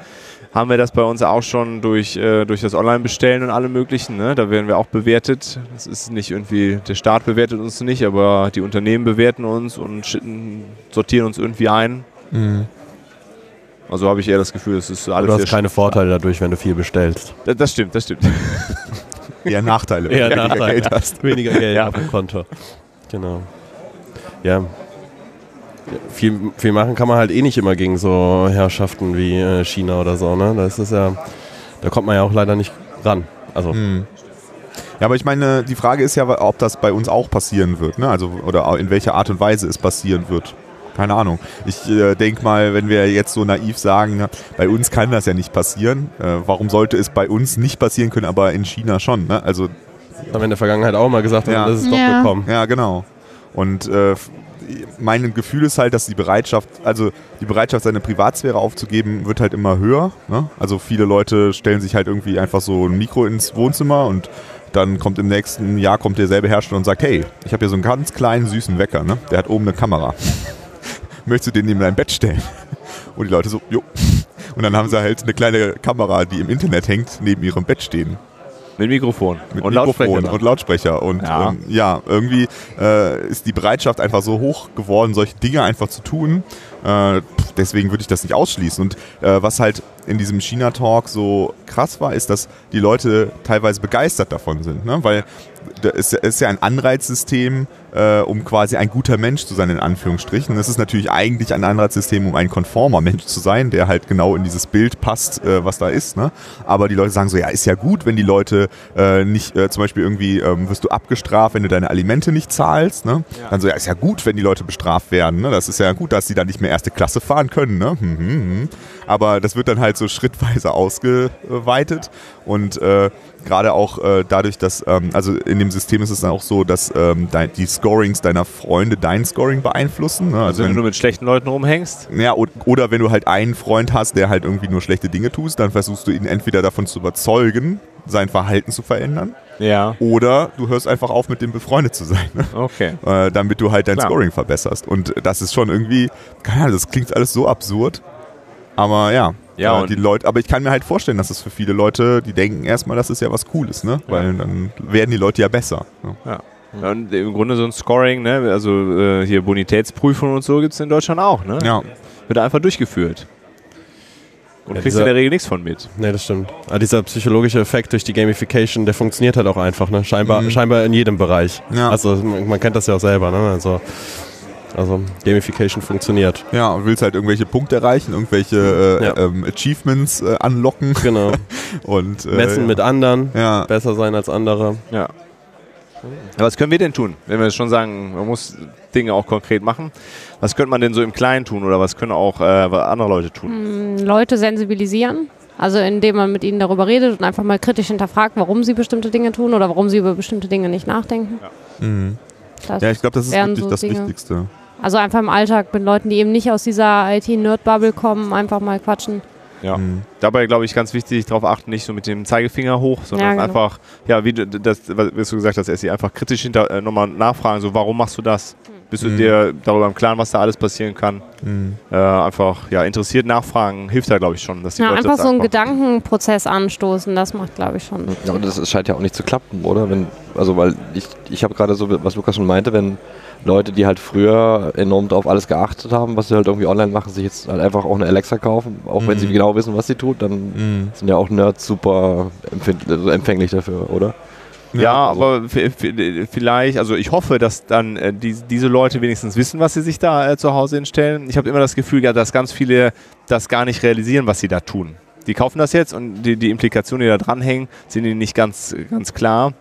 S1: haben wir das bei uns auch schon durch, äh, durch das Online-Bestellen und alle möglichen. Ne? Da werden wir auch bewertet. Das ist nicht irgendwie, der Staat bewertet uns nicht, aber die Unternehmen bewerten uns und schitten, sortieren uns irgendwie ein.
S4: Mhm.
S1: Also habe ich eher das Gefühl, es ist alles
S2: Du hast keine Vorteile dadurch, wenn du viel bestellst.
S1: sch- Das stimmt, das stimmt. [LAUGHS] [LAUGHS]
S4: Eher Nachteile, wenn
S2: Eher
S4: du weniger
S2: Nachteile.
S4: Geld hast.
S2: Weniger Geld
S1: Ja.
S2: auf dem Konto. Genau. Ja. Viel, viel machen kann man halt eh nicht immer gegen so Herrschaften wie äh, China oder so, ne? Das ist ja, da kommt man ja auch leider nicht ran. Also,
S4: Mhm. Ja, aber ich meine, die Frage ist ja, ob das bei uns auch passieren wird, ne? Also, oder in welcher Art und Weise es passieren wird. Keine Ahnung. Ich äh, denke mal, wenn wir jetzt so naiv sagen, na, bei uns kann das ja nicht passieren. Äh, warum sollte es bei uns nicht passieren können, aber in China schon? Ne? Also,
S2: haben wir in der Vergangenheit auch mal gesagt,
S4: Ja.
S2: das ist
S3: Ja.
S2: doch gekommen.
S4: ja, genau. Und äh, mein Gefühl ist halt, dass die Bereitschaft, also die Bereitschaft, seine Privatsphäre aufzugeben, wird halt immer höher. Ne? Also viele Leute stellen sich halt irgendwie einfach so ein Mikro ins Wohnzimmer und dann kommt im nächsten Jahr kommt derselbe Hersteller und sagt, hey, ich habe hier so einen ganz kleinen süßen Wecker, ne? Der hat oben eine Kamera. [LAUGHS] Möchtest du den neben dein Bett stellen? [LAUGHS] Und die Leute so, jo. Und dann haben sie halt eine kleine Kamera, die im Internet hängt, neben ihrem Bett stehen.
S1: Mit Mikrofon
S4: Mit
S1: und
S4: Mikrofon
S1: Lautsprecher.
S4: und Lautsprecher. Und
S1: Ja.
S4: ähm, ja, irgendwie äh, ist die Bereitschaft einfach so hoch geworden, solche Dinge einfach zu tun. Äh, deswegen würde ich das nicht ausschließen. Und äh, was halt in diesem China-Talk so krass war, ist, dass die Leute teilweise begeistert davon sind. Ne? Weil ist, ist ja ein Anreizsystem, äh, um quasi ein guter Mensch zu sein, in Anführungsstrichen. Es ist natürlich eigentlich ein Anreizsystem, um ein konformer Mensch zu sein, der halt genau in dieses Bild passt, äh, was da ist. Ne? Aber die Leute sagen so, ja, ist ja gut, wenn die Leute äh, nicht, äh, zum Beispiel irgendwie ähm, wirst du abgestraft, wenn du deine Alimente nicht zahlst. Ne? Dann so, ja, ist ja gut, wenn die Leute bestraft werden. Ne? Das ist ja gut, dass sie dann nicht mehr erste Klasse fahren können, ne? Hm, hm, hm. Aber das wird dann halt so schrittweise ausgeweitet und äh, gerade auch äh, dadurch, dass, ähm, also in dem System ist es dann auch so, dass ähm, die Scorings deiner Freunde dein Scoring beeinflussen. Ne?
S1: Also wenn du mit schlechten Leuten rumhängst.
S4: Ja, o- oder wenn du halt einen Freund hast, der halt irgendwie nur schlechte Dinge tust, dann versuchst du ihn entweder davon zu überzeugen, sein Verhalten zu verändern,
S1: Ja.
S4: oder du hörst einfach auf, mit dem befreundet zu sein, ne?
S1: Okay.
S4: äh, damit du halt dein
S1: Klar.
S4: Scoring verbesserst. Und das ist schon irgendwie, keine Ahnung, das klingt alles so absurd. Aber ja,
S1: Ja,
S4: äh, die Leute, aber ich kann mir halt vorstellen, dass es für viele Leute, die denken erstmal, das ist ja was Cooles, ne? Weil dann werden die Leute ja besser. Ne?
S1: Ja, Und im Grunde so ein Scoring, ne? also äh, hier Bonitätsprüfungen und so gibt es in Deutschland auch. Ne?
S4: Ja.
S1: Wird einfach durchgeführt. Und
S2: Ja,
S1: kriegst du in
S2: dieser-
S1: der Regel nichts von mit.
S2: Nee, das stimmt. Aber dieser psychologische Effekt durch die Gamification, der funktioniert halt auch einfach, ne? Scheinbar,
S4: Mhm.
S2: scheinbar in jedem Bereich.
S4: Ja.
S2: Also man, man kennt das ja auch selber, ne? Also, also Gamification funktioniert.
S4: Ja, und willst halt irgendwelche Punkte erreichen, irgendwelche äh,
S2: Ja.
S4: ähm, Achievements äh, anlocken
S2: Genau. [LAUGHS]
S4: und äh,
S2: Messen
S4: ja.
S2: mit anderen,
S4: Ja.
S2: besser sein als andere.
S1: Ja. Aber was können wir denn tun, wenn wir schon sagen, man muss Dinge auch konkret machen? Was könnte man denn so im Kleinen tun oder was können auch äh, andere Leute tun?
S6: Mm, Leute sensibilisieren. Also indem man mit ihnen darüber redet und einfach mal kritisch hinterfragt, warum sie bestimmte Dinge tun oder warum sie über bestimmte Dinge nicht nachdenken.
S4: Mhm.
S6: Das
S4: ja, ich glaube, das ist wirklich
S6: so
S4: das
S6: Dinge.
S4: Wichtigste.
S6: Also einfach im Alltag mit Leuten, die eben nicht aus dieser IT-Nerd-Bubble kommen, einfach mal quatschen.
S1: Ja.
S4: Mhm.
S1: Dabei glaube ich ganz wichtig, darauf achten, nicht so mit dem Zeigefinger hoch, sondern
S6: Ja, genau.
S1: einfach, ja, wie du, das, was du gesagt hast, Essi, einfach kritisch hinter, äh, nochmal nachfragen, so warum machst du das? Bist du
S4: Mhm.
S1: dir darüber im Klaren, was da alles passieren kann?
S4: Mhm.
S1: Äh, einfach, ja, interessiert nachfragen, hilft da, glaube ich, schon, dass die
S6: Ja,
S1: Leute
S6: einfach
S1: das
S6: so einen. Gedankenprozess anstoßen, das macht, glaube ich, schon.
S5: Ja, aber das scheint ja auch nicht zu klappen, oder? Wenn, also, weil ich, ich habe gerade so, was Lukas schon meinte, wenn Leute, die halt früher enorm auf alles geachtet haben, was sie halt irgendwie online machen, sich jetzt halt einfach auch eine Alexa kaufen, auch wenn sie
S4: Mhm.
S5: genau wissen, was sie tut, dann
S4: Mhm.
S5: sind ja auch Nerds super also empfänglich dafür, oder?
S1: Ja,
S5: also-
S1: aber vielleicht, also ich hoffe, dass dann äh, die, diese Leute wenigstens wissen, was sie sich da äh, zu Hause hinstellen. Ich habe immer das Gefühl, ja, dass ganz viele das gar nicht realisieren, was sie da tun. Die kaufen das jetzt und die, die Implikationen, die da dranhängen, sind ihnen nicht ganz, ganz klar.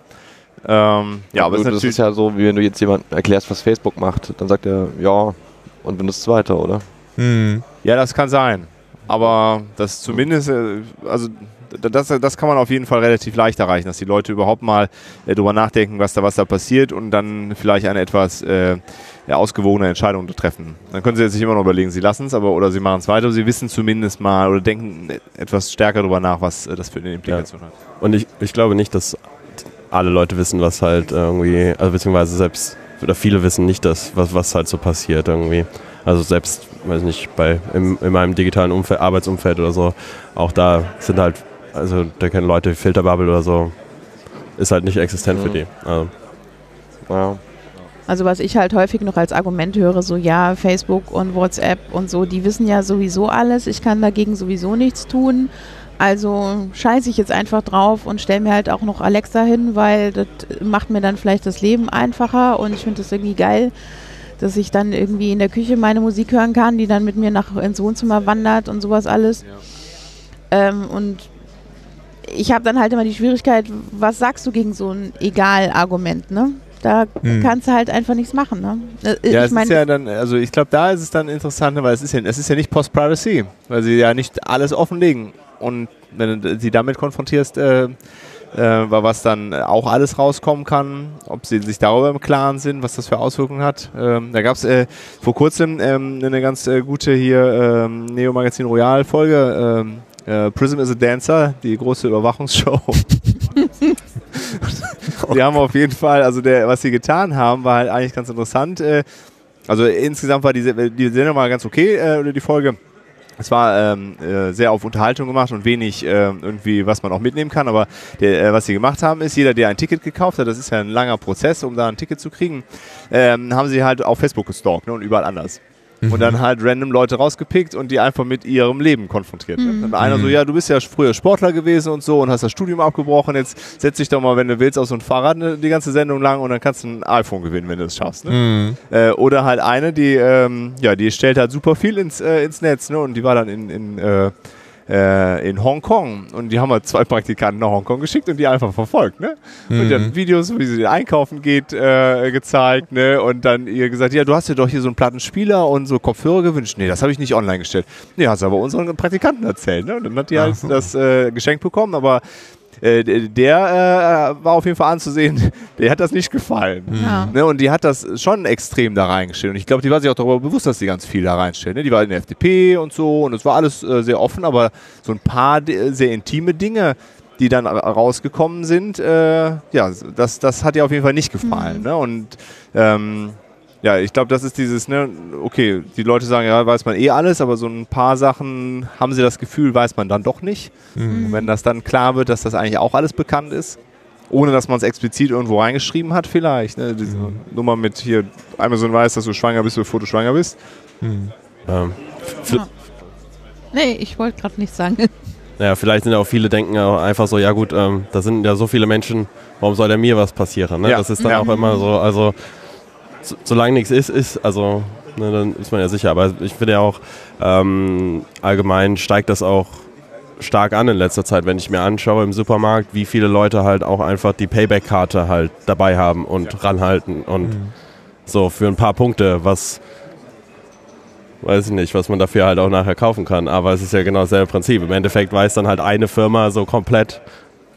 S1: Ähm, ja, aber es ist
S5: das ist ja so, wie wenn du jetzt jemandem erklärst, was Facebook macht, dann sagt er, ja, und benutzt es weiter, oder?
S4: Mhm.
S1: Ja, das kann sein. Aber das zumindest, äh, also das, das kann man auf jeden Fall relativ leicht erreichen, dass die Leute überhaupt mal äh, drüber nachdenken, was da, was da passiert und dann vielleicht eine etwas äh, ja, ausgewogene Entscheidung treffen. Dann können sie sich immer noch überlegen, sie lassen es, aber oder sie machen es weiter, sie wissen zumindest mal oder denken äh, etwas stärker drüber nach, was äh, das für eine Implikation hat.
S2: Und ich, ich glaube nicht, dass alle Leute wissen, was halt irgendwie, also beziehungsweise selbst, oder viele wissen nicht, dass, was, was halt so passiert irgendwie. Also selbst, weiß nicht, bei im, in meinem digitalen Umfeld, Arbeitsumfeld oder so, auch da sind halt, also da kennen Leute wie Filterbubble oder so, ist halt nicht existent für
S5: Mhm.
S2: die. Also,
S5: Ja.
S3: Also was ich halt häufig noch als Argument höre, so ja, Facebook und WhatsApp und so, die wissen ja sowieso alles, ich kann dagegen sowieso nichts tun. Also scheiße ich jetzt einfach drauf und stelle mir halt auch noch Alexa hin, weil das macht mir dann vielleicht das Leben einfacher und ich finde das irgendwie geil, dass ich dann irgendwie in der Küche meine Musik hören kann, die dann mit mir nach ins Wohnzimmer wandert und sowas alles. Ähm, und ich habe dann halt immer die Schwierigkeit, was sagst du gegen so ein Egal-Argument, ne? Da
S4: Hm.
S3: kannst du halt einfach nichts machen, ne? Äh,
S1: Ja,
S3: ich
S1: es ist ja dann, also ich glaube, da ist es dann interessant, weil es ist ja, es ist ja nicht Post-Privacy, weil sie ja nicht alles offenlegen. Und wenn du sie damit konfrontierst, äh, äh, was dann auch alles rauskommen kann, ob sie sich darüber im Klaren sind, was das für Auswirkungen hat. Ähm, da gab es äh, vor kurzem ähm, eine ganz äh, gute hier ähm, Neo Magazin Royal Folge. Ähm, äh, Prism is a Dancer, die große Überwachungsshow. [LAUGHS] die haben auf jeden Fall, also der, was sie getan haben, war halt eigentlich ganz interessant. Äh, also insgesamt war die, die Sendung mal ganz okay, äh, oder die Folge. Es war ähm, äh, sehr auf Unterhaltung gemacht und wenig äh, irgendwie, was man auch mitnehmen kann. Aber der, äh, was sie gemacht haben, ist, jeder, der ein Ticket gekauft hat, das ist ja ein langer Prozess, um da ein Ticket zu kriegen, ähm, haben sie halt auf Facebook gestalkt ne, und überall anders. Und dann halt random Leute rausgepickt und die einfach mit ihrem Leben konfrontiert. Ne? Dann einer so, ja, du bist ja früher Sportler gewesen und so und hast das Studium abgebrochen, jetzt setz dich doch mal, wenn du willst, auf so ein Fahrrad ne, die ganze Sendung lang und dann kannst du ein iPhone gewinnen, wenn du es schaffst. Ne?
S4: Mhm.
S1: Äh, oder halt eine, die, ähm, ja, die stellt halt super viel ins, äh, ins Netz, ne? Und die war dann in, in, äh, äh, in Hongkong und die haben halt zwei Praktikanten nach Hongkong geschickt und die einfach verfolgt, ne? Und die haben Videos, wie sie einkaufen geht, äh, gezeigt, ne? Und dann ihr gesagt, ja, du hast dir doch hier so einen Plattenspieler und so Kopfhörer gewünscht. Nee, das habe ich nicht online gestellt. Nee, hast du aber unseren Praktikanten erzählt, ne? Und dann hat die halt
S4: so.
S1: das äh, geschenkt bekommen, aber äh, der äh, war auf jeden Fall anzusehen, [LAUGHS] der hat das nicht gefallen.
S3: Ja.
S1: Ne, und die hat das schon extrem da reingestellt. Und ich glaube, die war sich auch darüber bewusst, dass sie ganz viel da reinstellt. Ne? Die war in der FDP und so und es war alles äh, sehr offen, aber so ein paar sehr intime Dinge, die dann ra- rausgekommen sind, äh, ja, das, das hat ihr auf jeden Fall nicht gefallen. Ne? Und ähm, ja, ich glaube, das ist dieses, ne, okay, die Leute sagen, ja, weiß man eh alles, aber so ein paar Sachen haben sie das Gefühl, weiß man dann doch nicht. Und wenn das dann klar wird, dass das eigentlich auch alles bekannt ist, ohne dass man es explizit irgendwo reingeschrieben hat, vielleicht. Ne? Diese Nummer mit hier, Amazon weiß, dass du schwanger bist, bevor du schwanger bist.
S2: Ähm,
S3: Nee, ich wollte gerade nicht sagen. [LAUGHS]
S2: Ja, vielleicht sind ja auch viele denken auch einfach so, ja gut, ähm, da sind ja so viele Menschen, warum soll denn mir was passieren? Ne?
S1: Ja.
S2: Das ist dann
S1: Ja.
S2: auch immer so, also so, solange nichts ist, ist, also ne, dann ist man ja sicher. Aber ich finde ja auch, ähm, allgemein steigt das auch stark an in letzter Zeit, wenn ich mir anschaue im Supermarkt, wie viele Leute halt auch einfach die Payback-Karte halt dabei haben und ranhalten und so für ein paar Punkte, was weiß ich nicht, was man dafür halt auch nachher kaufen kann. Aber es ist ja genau dasselbe Prinzip. Im Endeffekt weiß dann halt eine Firma so komplett,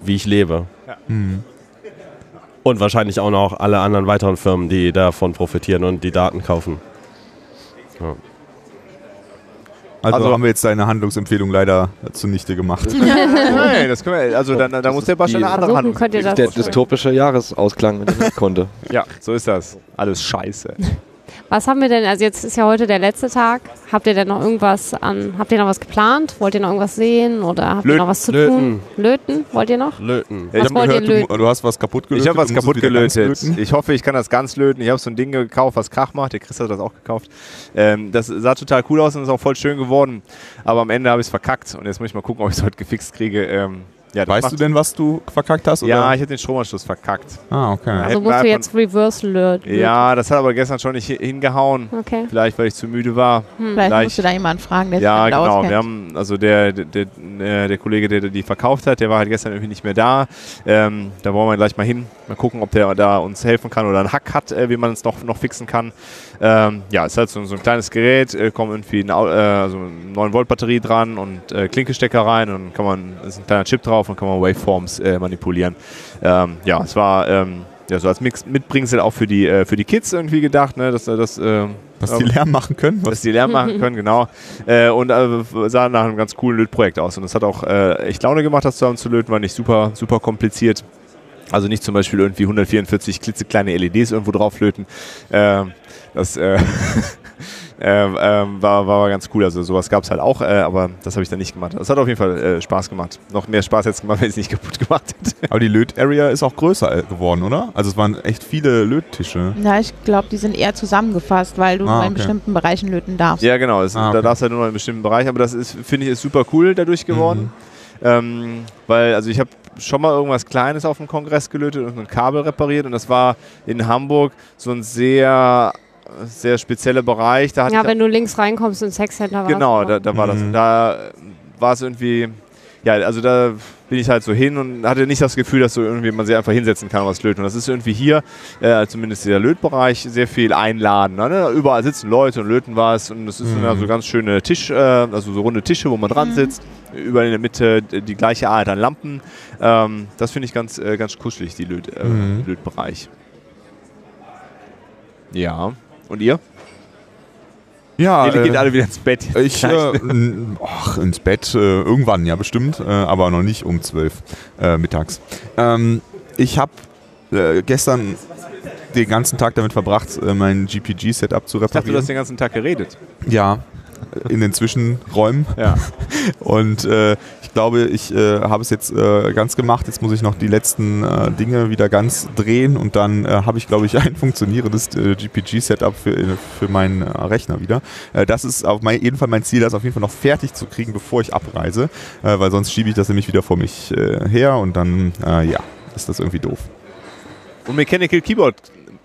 S2: wie ich lebe. Und wahrscheinlich auch noch alle anderen weiteren Firmen, die davon profitieren und die Daten kaufen.
S4: Also,
S1: Also-
S4: haben wir jetzt deine Handlungsempfehlung leider zunichte gemacht. [LAUGHS]
S1: Nein, das können wir, also dann, da
S5: Das
S1: muss der
S5: die-
S1: eine andere
S6: Versuchen
S1: Hand.
S6: könnt ihr das.
S5: Der dystopische Jahresausklang mit der Kunde.
S1: Ja, so ist das. Alles scheiße.
S6: Was haben wir denn, also jetzt ist ja heute der letzte Tag. Habt ihr denn noch irgendwas an, habt ihr noch was geplant? Wollt ihr noch irgendwas sehen oder habt ihr
S1: Löten.
S6: noch was zu
S2: Löten.
S6: tun? Löten, wollt ihr noch?
S2: Löten.
S1: Ja,
S6: Was
S4: hab
S6: wollt ihr
S4: du,
S6: löten?
S4: du hast was kaputt gelötet.
S1: Ich habe was kaputt gelötet. Ich hoffe, ich kann das ganz löten. Ich habe so ein Ding gekauft, was Krach macht. Der Chris hat das auch gekauft. Ähm, das sah total cool aus und ist auch voll schön geworden. Aber am Ende habe ich es verkackt. Und jetzt muss ich mal gucken, ob ich es heute gefixt kriege. Ähm, ja,
S4: Weißt du denn, was du verkackt hast?
S1: Ja,
S4: Oder?
S1: ich habe den Stromanschluss verkackt.
S4: Ah, okay.
S6: Also musst du jetzt Reverse löten.
S1: Ja, das hat aber gestern schon nicht hi- hingehauen.
S6: Okay.
S1: Vielleicht, weil ich zu müde war.
S3: Vielleicht
S1: Gleich.
S3: musst du da jemanden fragen, der
S1: Ja,
S3: sich
S1: genau.
S3: auskennt.
S1: Wir haben, also der, der, der, äh, der Kollege, der die verkauft hat, der war halt gestern irgendwie nicht mehr da. Ähm, da wollen wir gleich mal hin. Mal gucken, ob der da uns helfen kann oder einen Hack hat, äh, wie man es noch, noch fixen kann. Ähm, ja, ist halt so, so ein kleines Gerät, äh, kommt irgendwie eine, äh, also eine 9 Volt Batterie dran und äh, Klinkestecker rein und kann man, ist ein kleiner Chip drauf und kann man Waveforms äh, manipulieren. Ähm, ja, es war ähm, ja, so als Mix Mitbringsel auch für die, äh, für die Kids irgendwie gedacht, ne, dass äh, das äh,
S4: Dass die Lärm machen können?
S1: dass
S4: Was?
S1: die Lärm machen können, genau. [LAUGHS] Und sah nach einem ganz coolen Lötprojekt aus. Und es hat auch echt Laune gemacht, das zusammen zu löten, war nicht super, super kompliziert. Also nicht zum Beispiel irgendwie 144 klitzekleine LEDs irgendwo drauflöten. Ähm, das äh, [LAUGHS] ähm, ähm, war, war ganz cool. Also sowas gab es halt auch, äh, aber das habe ich dann nicht gemacht. Das hat auf jeden Fall äh, Spaß gemacht. Noch mehr Spaß jetzt gemacht, [LAUGHS] wenn ich es nicht kaputt gemacht hätte.
S4: Aber die Löt-Area ist auch größer äh, geworden, oder? Also es waren echt viele Löttische.
S3: Na, ich glaube, die sind eher zusammengefasst, weil du
S4: Ah,
S3: nur in
S4: okay.
S3: bestimmten Bereichen löten darfst.
S1: Ja, genau. Es,
S4: Ah,
S1: Da
S4: okay.
S1: darfst du halt nur noch in einem bestimmten Bereich. Aber das ist, finde ich, ist super cool dadurch geworden. Ähm, weil, also ich habe schon mal irgendwas Kleines auf dem Kongress gelötet und ein Kabel repariert. Und das war in Hamburg so ein sehr, sehr spezieller Bereich. Da
S6: Ja, wenn du links reinkommst ins Sexcenter war
S1: Genau,
S6: das
S1: da, da war das.
S4: Mhm.
S1: Da war es irgendwie, ja, also da bin ich halt so hin und hatte nicht das Gefühl, dass so irgendwie man sich einfach hinsetzen kann und was löten. Und das ist irgendwie hier, äh, zumindest dieser Lötbereich, sehr viel einladen. Ne? Überall sitzen Leute und löten was und es sind
S4: Mhm.
S1: so ganz schöne Tisch, äh, also so runde Tische, wo man dran sitzt. Überall in der Mitte die gleiche Art an Lampen. Ähm, das finde ich ganz, äh, ganz kuschelig, die Löt, äh,
S4: Mhm.
S1: Lötbereich. Ja. Und ihr?
S4: Ja,
S1: ihr geht
S4: äh,
S1: alle wieder ins Bett. [LAUGHS]
S4: ich, äh, ach, ins Bett äh, irgendwann, ja bestimmt, äh, aber noch nicht um 12 äh, mittags. Ähm, ich habe äh, gestern den ganzen Tag damit verbracht, mein GPG-Setup zu
S1: Ich dachte, du
S4: reparieren.
S1: hast den ganzen Tag geredet.
S4: ja, in den Zwischenräumen.
S1: Ja. [LAUGHS]
S4: Und äh, glaube, ich äh, habe es jetzt äh, ganz gemacht. Jetzt muss ich noch die letzten äh, Dinge wieder ganz drehen und dann äh, habe ich, glaube ich, [LAUGHS] ein funktionierendes äh, GPG-Setup für, äh, für meinen äh, Rechner wieder. Äh, das ist auf mein, jeden Fall mein Ziel, das auf jeden Fall noch fertig zu kriegen, bevor ich abreise, äh, weil sonst schiebe ich das nämlich wieder vor mich äh, her und dann, äh, ja, ist das irgendwie doof.
S1: Und Mechanical Keyboard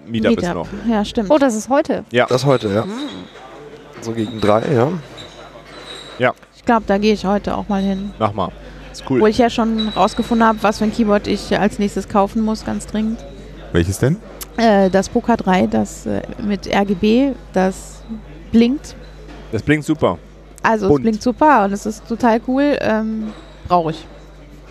S1: Meetup, ist noch.
S3: Ja, stimmt.
S6: Oh, das ist heute.
S5: Das heute, ja. So gegen drei, ja.
S3: ich glaube, da gehe ich heute auch mal hin.
S1: Mach mal. Ist
S3: Wo
S1: cool.
S3: ich ja schon rausgefunden habe, was für ein Keyboard ich als nächstes kaufen muss, ganz dringend.
S4: Welches denn?
S3: Äh, das Poker 3, das äh, mit RGB, das blinkt.
S1: Das blinkt super.
S3: Also
S1: Bunt.
S3: es blinkt super und es ist total cool. Ähm, Brauche ich.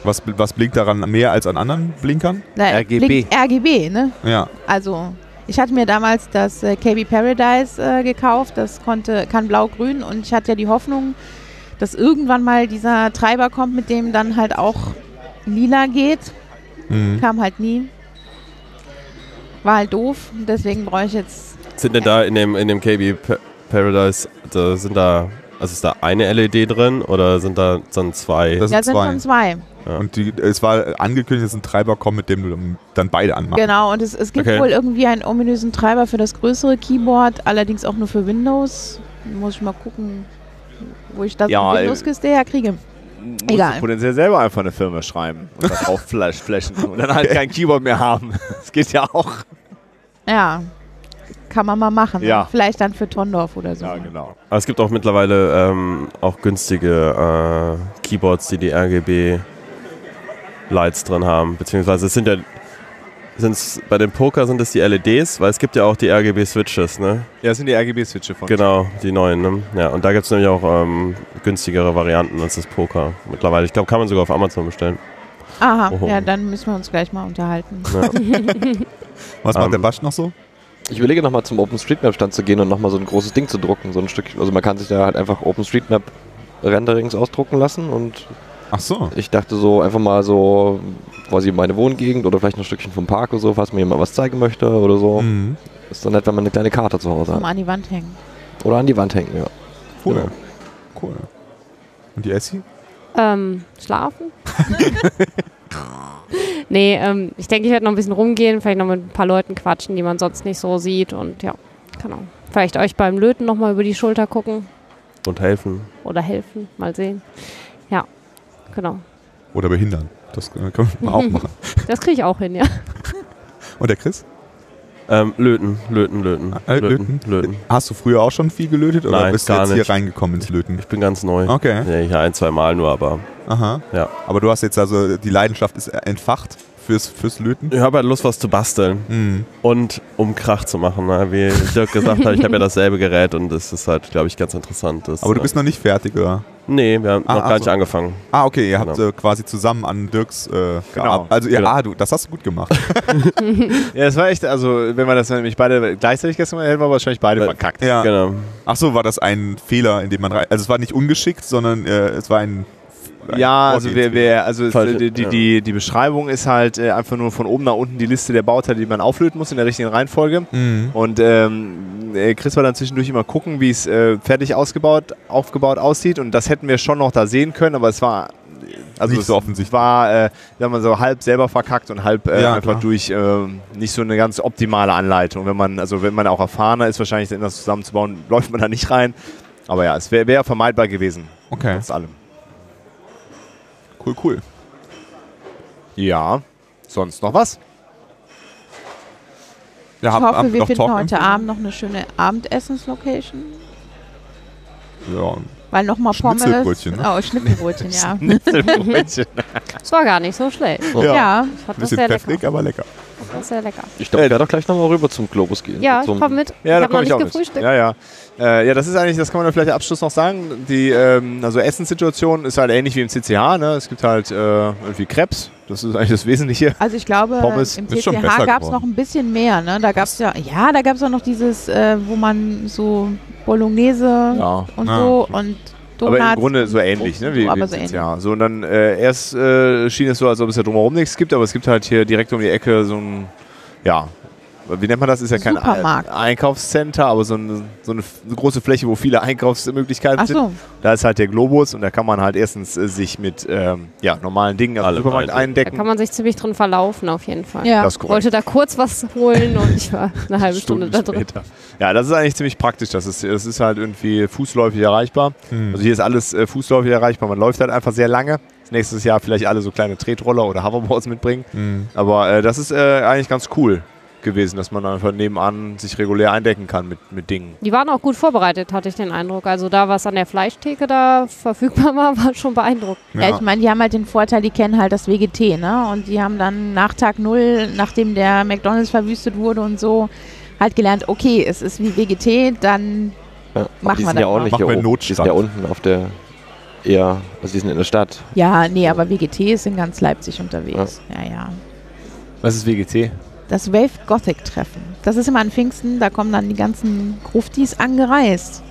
S4: Was, was blinkt daran mehr als an anderen Blinkern?
S3: Na,
S1: RGB.
S3: Blinkt RGB, ne?
S4: Ja.
S3: Also ich hatte mir damals das äh, KB Paradise äh, gekauft. Das konnte, kann blau-grün und ich hatte ja die Hoffnung, dass irgendwann mal dieser Treiber kommt, mit dem dann halt auch lila geht.
S4: Mhm.
S3: Kam halt nie. War halt doof. Deswegen brauche ich jetzt.
S2: Sind denn da in dem, in dem KB Pa- Paradise, da sind da, also ist da eine LED drin oder sind da dann zwei?
S4: Das
S3: Ja,
S4: sind
S3: sind
S4: zwei.
S3: schon zwei.
S4: Und die, es war angekündigt, dass ein Treiber kommt, mit dem du dann- dann beide anmachst.
S3: Genau, und es, es gibt
S2: Okay.
S3: wohl irgendwie einen ominösen Treiber für das größere Keyboard, allerdings auch nur für Windows. Muss ich mal gucken, wo ich das
S1: Ja,
S3: ja,
S1: äh,
S3: Windows-Kiste herkriege.
S1: Musst
S3: Egal.
S1: du potenziell selber einfach eine Firma schreiben und da drauf flash, flashen und dann halt kein Keyboard mehr haben. [LAUGHS] Das geht ja auch.
S3: Ja, kann man mal machen.
S1: Ja.
S3: Vielleicht dann für Tondorf oder so.
S1: Ja, genau.
S2: Aber es gibt auch mittlerweile ähm, auch günstige äh, Keyboards, die die RGB Lights drin haben. Beziehungsweise es sind ja sind's, bei dem Poker sind es die LEDs, weil es gibt ja auch die RGB Switches, ne?
S1: Ja, das sind die RGB-Switche von.
S2: Genau, die neuen, ne? Ja, und da gibt es nämlich auch ähm, günstigere Varianten als das Poker mittlerweile. Ich glaube, kann man sogar auf Amazon bestellen.
S3: Aha,
S2: Oho.
S3: ja, dann müssen wir uns gleich mal unterhalten.
S2: Ja. [LAUGHS]
S4: Was macht
S2: Ähm,
S4: der Basch noch so?
S5: Ich überlege nochmal zum OpenStreetMap-Stand zu gehen und nochmal so ein großes Ding zu drucken. So ein Stück, also man kann sich da halt einfach OpenStreetMap-Renderings ausdrucken lassen und
S4: Ach so.
S5: ich dachte so einfach mal so quasi meine Wohngegend oder vielleicht noch ein Stückchen vom Park oder so, falls mir jemand was zeigen möchte oder so.
S4: Mhm.
S5: Ist dann nett, wenn man eine kleine Karte zu Hause hat.
S3: an die Wand hängen.
S5: Oder an die Wand hängen, ja.
S4: Cool.
S5: Genau.
S4: Cool. Und die Essie?
S6: Ähm, schlafen? [LAUGHS] nee, ähm, ich denke, ich werde noch ein bisschen rumgehen, vielleicht noch mit ein paar Leuten quatschen, die man sonst nicht so sieht und ja, genau. Vielleicht euch beim Löten nochmal über die Schulter gucken
S2: Und helfen.
S6: oder helfen, mal sehen. Ja, genau.
S4: Oder behindern. Das können wir auch [LAUGHS] machen.
S6: Das kriege ich auch hin, ja.
S4: Und der Chris?
S2: Ähm, löten, löten, löten.
S4: Äh,
S2: löten, löten.
S4: Hast du früher auch schon viel gelötet oder
S2: Nein,
S4: bist du
S2: gar
S4: jetzt
S2: nicht.
S4: hier reingekommen ins Löten?
S2: Ich bin ganz neu.
S4: Okay.
S2: Ja, hier ein, zwei Mal nur, aber
S4: Aha.
S2: Ja.
S4: Aber du hast jetzt also, die Leidenschaft ist entfacht fürs, fürs Löten?
S2: ich habe halt Lust, was zu basteln.
S4: Mhm.
S2: Und um Krach zu machen. Ne? Wie Dirk gesagt hat, ich habe ja dasselbe Gerät und das ist halt, glaube ich, ganz interessant. Das,
S4: Aber du bist noch nicht fertig, oder?
S2: Nee, wir haben
S4: Ah,
S2: noch gar nicht
S4: so.
S2: angefangen.
S4: Ah, okay, ihr habt
S2: Genau.
S4: äh, quasi zusammen an Dirks äh,
S1: Genau.
S4: gearbeitet. Also, ja,
S2: Genau.
S4: ah, du, das hast du gut gemacht. [LAUGHS] [LAUGHS]
S1: Ja, das war echt, also wenn wir das nämlich beide gleichzeitig gestern mal hätten wir wahrscheinlich beide verkackt.
S4: ja.
S2: Genau.
S4: Ach so, war das ein Fehler, in dem man rein. Also, es war nicht ungeschickt, sondern äh, es war ein.
S1: Ja, also wer, wer, also es,
S2: Falsche-
S1: die, die, die, die Beschreibung ist halt äh, einfach nur von oben nach unten die Liste der Bauteile, die man auflöten muss in der richtigen Reihenfolge.
S4: Mhm.
S1: Und ähm, äh, Chris war dann zwischendurch immer gucken, wie es äh, fertig ausgebaut, aufgebaut aussieht. Und das hätten wir schon noch da sehen können, aber es war also
S4: Nicht
S1: es
S4: so offensichtlich.
S1: war, äh, sagen wir so, halb selber verkackt und halb äh,
S4: Ja,
S1: einfach
S4: klar.
S1: durch äh, nicht so eine ganz optimale Anleitung. Wenn man, also wenn man auch erfahrener ist, wahrscheinlich das zusammenzubauen, [LAUGHS] läuft man da nicht rein. Aber ja, es wäre wär vermeidbar gewesen,
S4: Okay,
S1: trotz allem.
S4: Cool, cool.
S1: Ja, sonst noch was?
S4: Ja,
S3: Ich
S4: hab-
S3: hoffe,
S4: hab
S3: wir
S4: noch
S3: finden
S4: Talk
S3: heute Abend noch eine schöne Abendessenslocation.
S4: Ja.
S3: Weil nochmal Pommes.
S4: Schnitzelbrötchen, ne?
S3: Oh, Schnitzelbrötchen, [LAUGHS] ja.
S1: Schnitzelbrötchen.
S6: Das war gar nicht so schlecht.
S1: Ja.
S3: ja.
S6: Ich fand
S4: Ein
S6: das
S4: bisschen
S6: sehr
S4: pfeffrig,
S6: lecker.
S4: aber lecker.
S6: Das war sehr lecker.
S5: Ich glaube, ich werde doch gleich nochmal rüber zum Globus gehen.
S6: Ja,
S5: zum,
S6: komm mit.
S1: Ja,
S6: ich
S1: da
S6: habe noch
S1: komme ich
S6: nicht
S1: auch mit.
S6: gefrühstückt.
S1: Ja, ja. Äh, ja, das ist eigentlich, das kann man ja vielleicht am Abschluss noch sagen. Die ähm, also Essenssituation ist halt ähnlich wie im CCH. Ne? Es gibt halt äh, irgendwie Krebs. Das ist eigentlich das Wesentliche.
S3: Also ich glaube,
S1: Pommes
S3: im
S4: ist besser
S3: gab es noch ein bisschen mehr. Ne? Da gab es ja, ja, da gab es auch noch dieses, äh, wo man so Bolognese
S1: Ja.
S3: und
S4: Ah,
S3: so und Donuts.
S1: Aber im Grunde so ähnlich, ne? Wie,
S3: so, aber so ähnlich.
S1: CCH. So und dann äh, erst äh, schien es so, als ob es ja drumherum nichts gibt, aber es gibt halt hier direkt um die Ecke so ein, ja, wie nennt man das? Ist ja kein
S3: Supermarkt.
S1: Ein- Einkaufscenter, aber so eine, so eine große Fläche, wo viele Einkaufsmöglichkeiten
S3: Ach
S1: sind.
S3: so,
S1: Da ist halt der Globus und da kann man halt erstens äh, sich mit ähm, ja, normalen Dingen am
S2: Allem
S1: Supermarkt.
S6: Da
S1: eindecken.
S6: kann man sich ziemlich drin verlaufen, auf jeden Fall.
S3: ja.
S1: Das ist
S6: Ich wollte da kurz was holen und ich war eine halbe Stunde da drin.
S1: später. Ja, das ist eigentlich ziemlich praktisch. Das ist, das ist halt irgendwie fußläufig erreichbar.
S4: Hm.
S1: Also hier ist alles äh, fußläufig erreichbar. Man läuft halt einfach sehr lange. Nächstes Jahr vielleicht alle so kleine Tretroller oder Hoverboards mitbringen.
S4: Hm.
S1: Aber äh, das ist äh, eigentlich ganz cool. Gewesen, dass man einfach nebenan sich regulär eindecken kann mit, mit Dingen.
S6: Die waren auch gut vorbereitet, hatte ich den Eindruck. Also da, was an der Fleischtheke da verfügbar war, [LAUGHS] war schon beeindruckend.
S3: Ja, ich meine, die haben halt den Vorteil, die kennen halt das WGT, ne? Und die haben dann nach Tag Null, nachdem der McDonalds verwüstet wurde und so, halt gelernt, okay, es ist wie WGT, dann
S5: Ja,
S3: Machen
S5: die
S3: wir
S5: sind
S3: das
S5: ja auch nicht hier oben. Die sind
S4: Notstand.
S5: ja unten auf der eher, also die sind in der Stadt.
S3: ja, nee, aber WGT ist in ganz Leipzig unterwegs. Ja, ja.
S1: Was ist WGT?
S3: Das Wave Gothic Treffen. Das ist immer an Pfingsten, da kommen dann die ganzen Gruftis angereist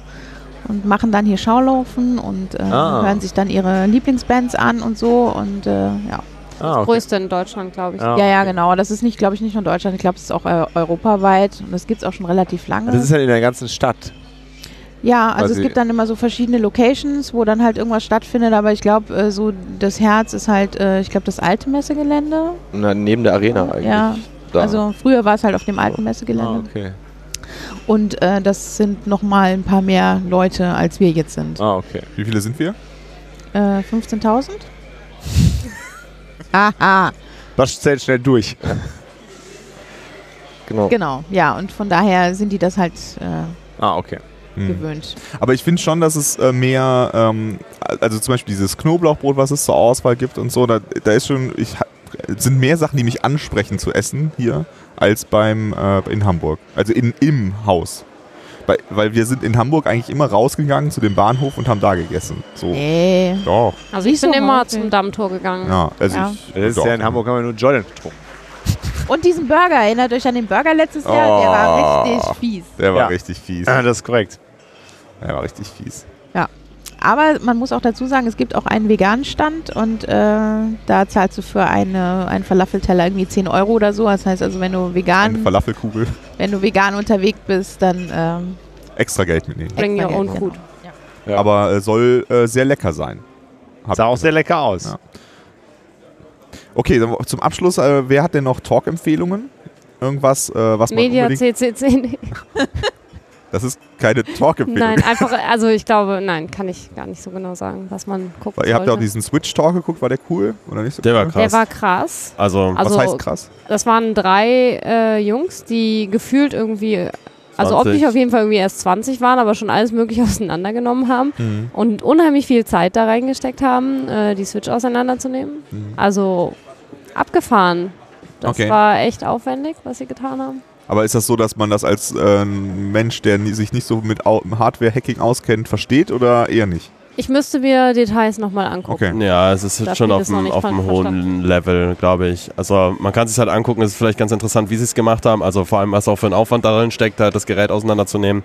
S3: und machen dann hier Schaulaufen und äh,
S1: Ah.
S3: hören sich dann ihre Lieblingsbands an und so und äh, ja.
S1: Ah,
S6: Größte in Deutschland, glaube ich.
S1: Ja.
S3: Ja, ja, genau. Das ist nicht, glaube ich, nicht nur in Deutschland. Ich glaube, es ist auch äh, europaweit und das gibt es auch schon relativ lange.
S1: Das ist halt in der ganzen Stadt.
S3: ja, also es gibt dann immer so verschiedene Locations, wo dann halt irgendwas stattfindet, aber ich glaube, äh, so das Herz ist halt, äh, ich glaube, das alte Messegelände.
S5: Na, neben der Arena eigentlich.
S3: Ja,
S5: Da.
S3: Also früher war es halt auf dem alten
S1: Ah,
S3: Messegelände.
S1: okay.
S3: Und äh, das sind nochmal ein paar mehr Leute, als wir jetzt sind.
S1: Ah, okay.
S4: Wie viele sind wir?
S3: Äh, 15.000? Haha,
S1: Was zählt schnell durch? [LAUGHS]
S5: genau.
S3: genau. Ja, und von daher sind die das halt äh,
S1: Ah, okay.
S4: Hm.
S3: gewöhnt.
S4: Aber ich finde schon, dass es äh, mehr, ähm, also zum Beispiel dieses Knoblauchbrot, was es zur Auswahl gibt und so, da, da ist schon, ich, sind mehr Sachen, die mich ansprechen zu essen hier, als beim äh, in Hamburg. Also in, im Haus. Weil, weil wir sind in Hamburg eigentlich immer rausgegangen zu dem Bahnhof und haben da gegessen. So.
S3: Nee.
S4: Doch.
S6: Also ich bin immer zum Dammtor gegangen.
S4: Ja, also
S3: Ja.
S4: ich.
S1: Das ist
S4: doch.
S1: ja in Hamburg haben wir nur Jordan getrunken.
S3: Und diesen Burger, erinnert euch an den Burger letztes Jahr? Der
S4: Oh.
S3: war richtig fies.
S4: Der war
S1: Ja.
S4: richtig fies.
S1: Ah, das ist korrekt.
S4: Der war richtig fies.
S3: Aber man muss auch dazu sagen, es gibt auch einen veganen Stand und äh, da zahlst du für eine, einen Falafelteller irgendwie 10 Euro oder so. Das heißt also, wenn du
S4: Eine
S3: vegan,
S4: Falafelkugel.
S3: wenn du vegan unterwegs bist, dann ähm,
S4: Extra Geld mitnehmen.
S6: Bring your own food.
S1: Ja.
S4: Aber äh, soll äh, sehr lecker sein. Hab
S1: Sah auch
S4: gesagt.
S1: sehr lecker aus.
S4: Ja. Okay, dann zum Abschluss, äh, wer hat denn noch Talk-Empfehlungen? Irgendwas, äh, was man
S6: Media
S4: unbedingt...
S6: CCC. [LAUGHS]
S4: Das ist keine Talk-Empfehlung.
S6: Nein, [LAUGHS] einfach, also ich glaube, nein, kann ich gar nicht so genau sagen, was man gucken
S4: Ihr habt ja auch diesen Switch-Talk geguckt, war der cool oder nicht so
S2: Der war
S4: cool?
S2: krass.
S6: Der war krass.
S2: Also,
S6: Also-
S4: Was heißt krass?
S6: Das waren drei äh, Jungs, die gefühlt irgendwie, also
S2: 20.
S6: optisch auf jeden Fall irgendwie erst 20 waren, aber schon alles mögliche [LAUGHS] auseinandergenommen haben
S4: Mhm.
S6: und unheimlich viel Zeit da reingesteckt haben, äh, die Switch auseinanderzunehmen.
S4: Mhm.
S6: Also abgefahren. Das
S4: Okay.
S6: war echt aufwendig, was sie getan haben.
S4: Aber ist das so, dass man das als äh, Mensch, der sich nicht so mit Hardware-Hacking auskennt, versteht oder eher nicht?
S6: Ich müsste mir Details nochmal angucken.
S4: Okay.
S2: Ja, es ist
S6: Da
S2: schon auf einem hohen
S6: verstanden.
S2: Level, glaube ich. Also man kann sich halt angucken, es ist vielleicht ganz interessant, wie sie es gemacht haben. Also vor allem, was auch für ein Aufwand darin steckt, halt das Gerät auseinanderzunehmen.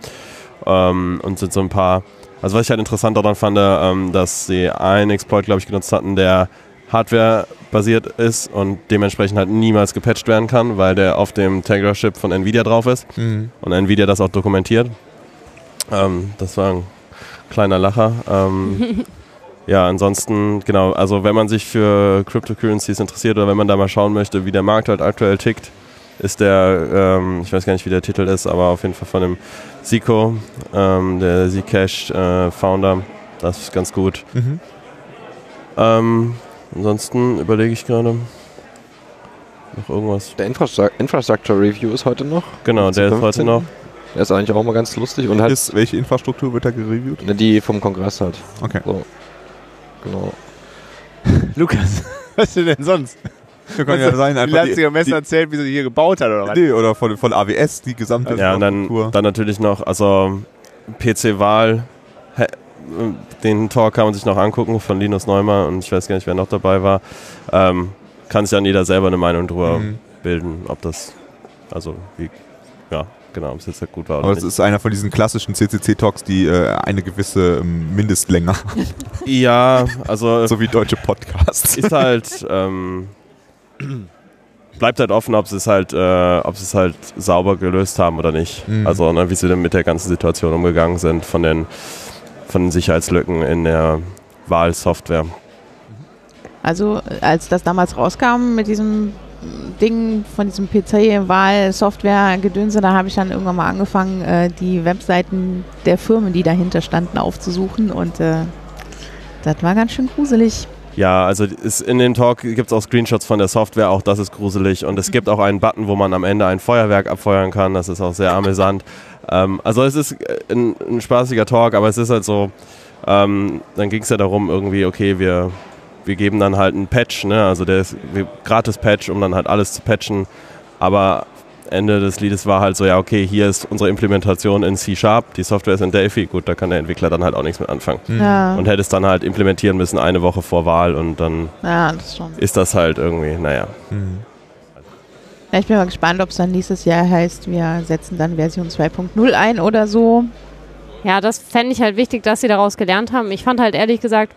S2: Ähm, und sind so ein paar. Also was ich halt interessant daran fand, ähm, dass sie einen Exploit, glaube ich, genutzt hatten, der Hardware-basiert ist und dementsprechend halt niemals gepatcht werden kann, weil der auf dem Tegra-Chip von Nvidia drauf ist
S4: Mhm.
S2: und Nvidia das auch dokumentiert. Ähm, das war ein kleiner Lacher. Ähm, [LAUGHS] ja, ansonsten, genau, also wenn man sich für Cryptocurrencies interessiert oder wenn man da mal schauen möchte, wie der Markt halt aktuell tickt, ist der, ähm, ich weiß gar nicht, wie der Titel ist, aber auf jeden Fall von dem Zico, ähm, der Zcash äh, Founder, das ist ganz gut.
S4: Mhm.
S2: Ähm, ansonsten überlege ich gerade noch irgendwas.
S5: Der Infrastru Infrastructure Review ist heute noch.
S2: Genau, der ist heute
S5: 15..
S2: noch.
S5: Der ist eigentlich auch mal ganz lustig und halt
S4: Ist, welche Infrastruktur wird da gereviewt?
S5: ne, die vom Kongress halt.
S4: Okay.
S5: So. Genau. [LAUGHS]
S1: Lukas, was denn denn sonst?
S4: Wir können ja sein,
S1: Die
S4: einfach
S1: Leipziger Messe erzählt, wie sie hier gebaut hat, oder was?
S4: Nee, oder von, von AWS, die gesamte
S2: Ja, und dann,
S4: Infrastruktur.
S2: dann natürlich noch, also PC-Wahl, den Talk kann man sich noch angucken von Linus Neumann und ich weiß gar nicht, wer noch dabei war. Ähm, kann sich dann jeder selber eine Meinung drüber
S4: Mhm.
S2: bilden, ob das, also wie, ja, genau, ob es jetzt halt gut war oder
S4: Aber es ist einer von diesen klassischen CCC-Talks, die äh, eine gewisse ähm, Mindestlänge haben, [LAUGHS]
S2: Ja, also [LAUGHS]
S4: so wie deutsche Podcasts.
S2: ist halt, ähm, bleibt halt offen, ob sie es halt, äh, ob sie es halt sauber gelöst haben oder nicht.
S4: Mhm.
S2: Also ne, wie sie denn mit der ganzen Situation umgegangen sind von den, von Sicherheitslücken in der Wahlsoftware.
S3: Also als das damals rauskam mit diesem Ding von diesem PC-Wahl-Software-Gedönse, da habe ich dann irgendwann mal angefangen, äh, die Webseiten der Firmen, die dahinter standen, aufzusuchen und äh, das war ganz schön gruselig.
S2: Ja, also in dem Talk gibt es auch Screenshots von der Software, auch das ist gruselig. Und es gibt auch einen Button, wo man am Ende ein Feuerwerk abfeuern kann. Das ist auch sehr amüsant. Ähm, also es ist äh, ein, ein, spaßiger Talk, aber es ist halt so, ähm, dann ging es ja darum, irgendwie, okay, wir, wir geben dann halt einen Patch, ne? also der ist gratis Patch, um dann halt alles zu patchen. Aber Ende des Liedes war halt so, ja, okay, hier ist unsere Implementation in C-Sharp, die Software ist in Delphi, gut, da kann der Entwickler dann halt auch nichts mit anfangen.
S3: Mhm. Ja.
S2: Und hätte es dann halt implementieren müssen eine Woche vor Wahl und dann
S3: ja, das
S2: ist das halt irgendwie, naja. Mhm.
S3: Ja, ich bin mal gespannt, ob es dann nächstes Jahr heißt, wir setzen dann Version 2.0 ein oder so.
S6: Ja, das fände ich halt wichtig, dass sie daraus gelernt haben. Ich fand halt ehrlich gesagt,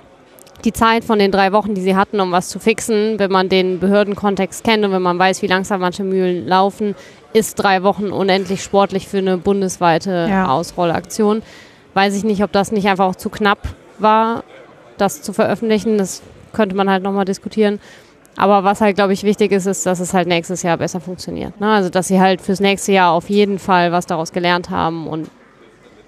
S6: die Zeit von den drei Wochen, die sie hatten, um was zu fixen, wenn man den Behördenkontext kennt und wenn man weiß, wie langsam manche Mühlen laufen, ist drei Wochen unendlich sportlich für eine bundesweite ja. Ausrollaktion. Weiß ich nicht, ob das nicht einfach auch zu knapp war, das zu veröffentlichen. Das könnte man halt nochmal diskutieren. Aber was halt, glaube ich, wichtig ist, ist, dass es halt nächstes Jahr besser funktioniert. Ne? Also, dass sie halt fürs nächste Jahr auf jeden Fall was daraus gelernt haben und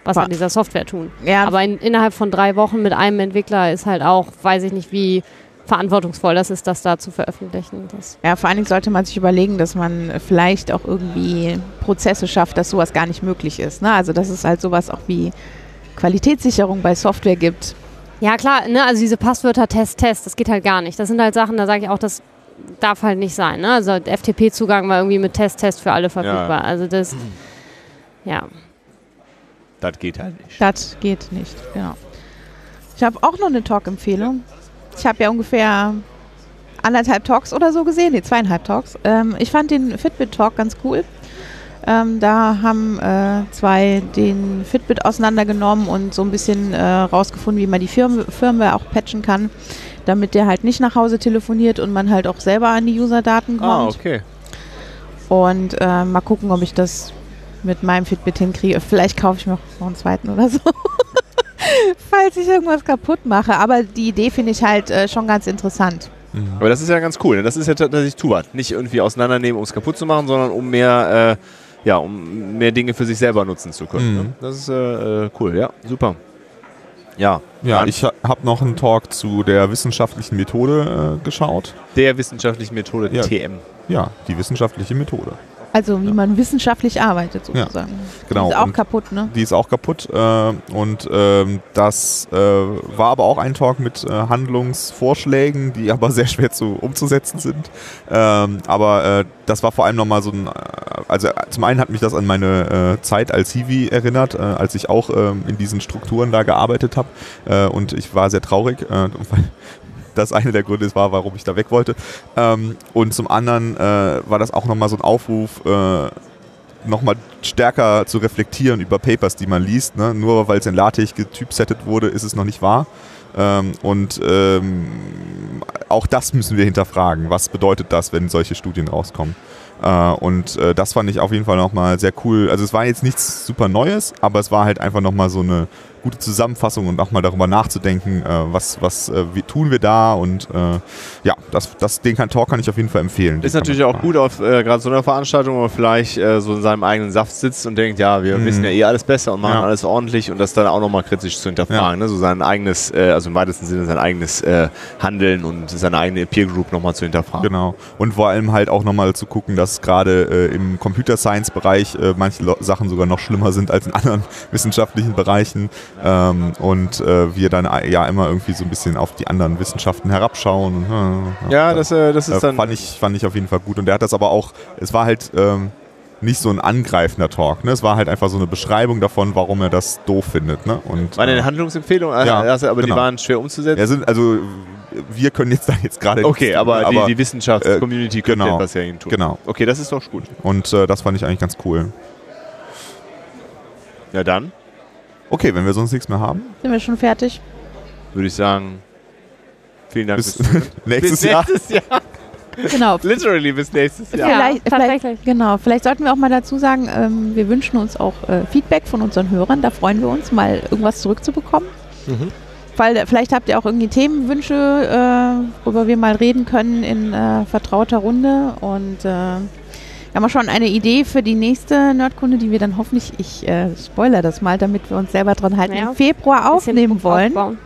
S6: was an dieser Software tun. Ja. Aber in, innerhalb von drei Wochen mit einem Entwickler ist halt auch, weiß ich nicht, wie verantwortungsvoll das ist, das da zu veröffentlichen. Das
S3: ja, vor allen Dingen sollte man sich überlegen, dass man vielleicht auch irgendwie Prozesse schafft, dass sowas gar nicht möglich ist. Ne? Also, dass es halt sowas auch wie Qualitätssicherung bei Software gibt
S6: ja, klar, ne, also diese Passwörter Test, Test, das geht halt gar nicht. Das sind halt Sachen, da sage ich auch, das darf halt nicht sein. Ne? Also FTP-Zugang war irgendwie mit Test, Test für alle verfügbar. Ja. Also das, ja.
S1: Das geht halt nicht.
S3: Das geht nicht, genau. Ich habe auch noch eine Talk-Empfehlung. Ich habe ja ungefähr anderthalb Talks oder so gesehen, nee, zweieinhalb Talks. Ähm, ich fand den Fitbit-Talk ganz cool. Ähm, da haben äh, zwei den Fitbit auseinandergenommen und so ein bisschen äh, rausgefunden, wie man die Firm Firmware auch patchen kann, damit der halt nicht nach Hause telefoniert und man halt auch selber an die User-Daten ah, kommt.
S1: Ah, okay.
S3: Und äh, mal gucken, ob ich das mit meinem Fitbit hinkriege. Vielleicht kaufe ich mir noch einen zweiten oder so. [LAUGHS] Falls ich irgendwas kaputt mache. Aber die Idee finde ich halt äh, schon ganz interessant.
S1: Mhm. Aber das ist ja ganz cool. Ne? Das ist ja tatsächlich Tubat. Nicht irgendwie auseinandernehmen, um es kaputt zu machen, sondern um mehr äh, ja, um mehr Dinge für sich selber nutzen zu können. Ne? Mhm. Ne? Das ist äh, äh, cool, ja, super. Ja,
S4: ja ich habe noch einen Talk zu der wissenschaftlichen Methode äh, geschaut.
S1: Der wissenschaftlichen Methode
S4: ja.
S1: TM.
S4: Ja, die wissenschaftliche Methode.
S3: Also wie ja. man wissenschaftlich arbeitet sozusagen. Ja,
S4: genau.
S3: Die ist auch und kaputt, ne?
S4: Die ist auch kaputt. Äh, und ähm, das äh, war aber auch ein Talk mit äh, Handlungsvorschlägen, die [LAUGHS] aber sehr schwer zu umzusetzen sind. Ähm, aber äh, das war vor allem nochmal so ein, äh, also zum einen hat mich das an meine äh, Zeit als Hiwi erinnert, als ich auch ähm, in diesen Strukturen da gearbeitet habe. und ich war sehr traurig, [LAUGHS] weil das eine der Gründe war, warum ich da weg wollte. Ähm, und zum anderen äh, war das auch nochmal so ein Aufruf, äh, nochmal stärker zu reflektieren über Papers, die man liest. Ne? Nur weil es in LaTeX getypsettet wurde, ist es noch nicht wahr. Ähm, und ähm, auch das müssen wir hinterfragen. Was bedeutet das, wenn solche Studien rauskommen? Äh, und äh, das fand ich auf jeden Fall nochmal sehr cool. Also es war jetzt nichts super Neues, aber es war halt einfach nochmal so eine gute Zusammenfassung und auch mal darüber nachzudenken, äh, was, was äh, wie tun wir da und äh, ja, das, das, den kann, Talk kann ich auf jeden Fall empfehlen.
S1: Ist natürlich auch gut auf äh, gerade so einer Veranstaltung, wo man vielleicht äh, so in seinem eigenen Saft sitzt und denkt, ja, wir mhm. wissen ja eh alles besser und machen ja. alles ordentlich und das dann auch nochmal kritisch zu hinterfragen, ja. ne? so sein eigenes, also im weitesten Sinne sein eigenes Handeln und seine eigene Peer Group nochmal zu hinterfragen.
S4: Genau und vor allem halt auch nochmal zu gucken, dass gerade im Computer Science Bereich manche Sachen sogar noch schlimmer sind als in anderen [LAUGHS] wissenschaftlichen Bereichen ähm, und äh, wir dann äh, ja immer irgendwie so ein bisschen auf die anderen Wissenschaften herabschauen.
S1: Äh, ja, das, äh, das ist dann.
S4: Fand ich, fand ich auf jeden Fall gut. Und der hat das aber auch, es war halt. Ähm, nicht so ein angreifender Talk. Ne? Es war halt einfach so eine Beschreibung davon, warum er das doof findet. Ne? Und,
S1: war eine Handlungsempfehlung,
S4: ja,
S1: also, aber genau. die waren schwer umzusetzen.
S4: Ja, sind, also wir können jetzt da jetzt gerade
S1: Okay, aber, aber, die, die Wissenschaftscommunity äh,
S4: könnte genau,
S1: etwas ja tun.
S4: Genau.
S1: Okay, das ist doch gut.
S4: Und äh, das fand ich eigentlich ganz cool.
S1: Ja dann.
S4: Okay, wenn wir sonst nichts mehr haben.
S3: Sind wir schon fertig?
S1: Würde ich sagen, vielen Dank
S4: bis, bis [LAUGHS] nächstes,
S1: bis nächstes Jahr. Jahr.
S3: Genau. [LAUGHS]
S1: Literally bis nächstes Jahr.
S3: Vielleicht, ja, vielleicht, genau. Vielleicht sollten wir auch mal dazu sagen, ähm, wir wünschen uns auch äh, Feedback von unseren Hörern. Da freuen wir uns, mal irgendwas zurückzubekommen. Mhm. Weil, vielleicht habt ihr auch irgendwie Themenwünsche, äh, worüber wir mal reden können in äh, vertrauter Runde. Und wir haben auch schon eine Idee für die nächste Nerdkunde, die wir dann hoffentlich, ich äh, spoiler das mal, damit wir uns selber dran halten, naja, im Februar aufnehmen wollen. [LAUGHS]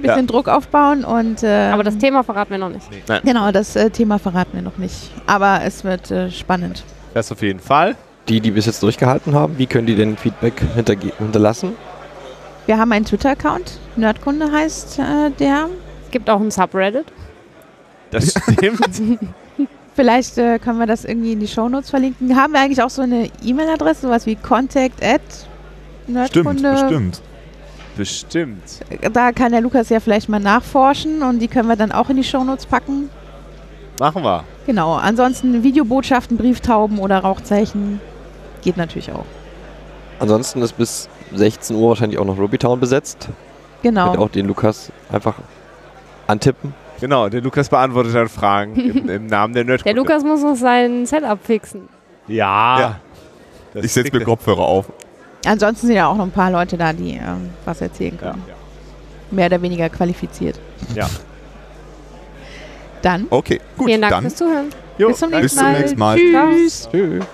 S3: bisschen Druck aufbauen und äh,
S6: Aber das Thema verraten wir noch nicht.
S3: genau, das äh, Thema verraten wir noch nicht. Aber es wird äh, spannend.
S1: Das auf jeden Fall.
S5: Die, die bis jetzt durchgehalten haben, wie können die denn Feedback hinterlassen?
S3: Wir haben einen Twitter-Account, Nerdkunde heißt äh, der.
S6: Es gibt auch ein Subreddit.
S1: Das stimmt. [LAUGHS]
S3: Vielleicht äh, können wir das irgendwie in die Shownotes verlinken. Haben wir eigentlich auch so eine E-Mail-Adresse, sowas wie contact at
S4: Stimmt, bestimmt.
S1: bestimmt.
S3: Da kann der Lukas ja vielleicht mal nachforschen und die können wir dann auch in die Shownotes packen.
S1: Machen wir.
S3: Genau, ansonsten Videobotschaften, Brieftauben oder Rauchzeichen geht natürlich auch.
S5: Ansonsten ist bis 16 Uhr wahrscheinlich auch noch Rubytown besetzt.
S3: Genau.
S5: Könnt auch den Lukas einfach antippen.
S1: Genau, der Lukas beantwortet dann Fragen [LAUGHS] im, im Namen der Nerdkunde.
S6: Der Lukas muss noch sein Setup fixen.
S1: Ja.
S4: Ja. Ich setze mir
S1: er-
S4: Kopfhörer auf.
S3: Ansonsten sind ja auch noch ein paar Leute da, die ähm, was erzählen
S1: Ja.
S3: können. Mehr oder weniger qualifiziert.
S1: Ja.
S3: Dann
S4: Okay, gut,
S6: Vielen Dank
S4: dann
S6: fürs Zuhören.
S1: Jo,
S3: bis zum nächsten
S4: bis zum
S3: Mal.
S4: nächsten Mal.
S3: Tschüss.
S5: Tschüss.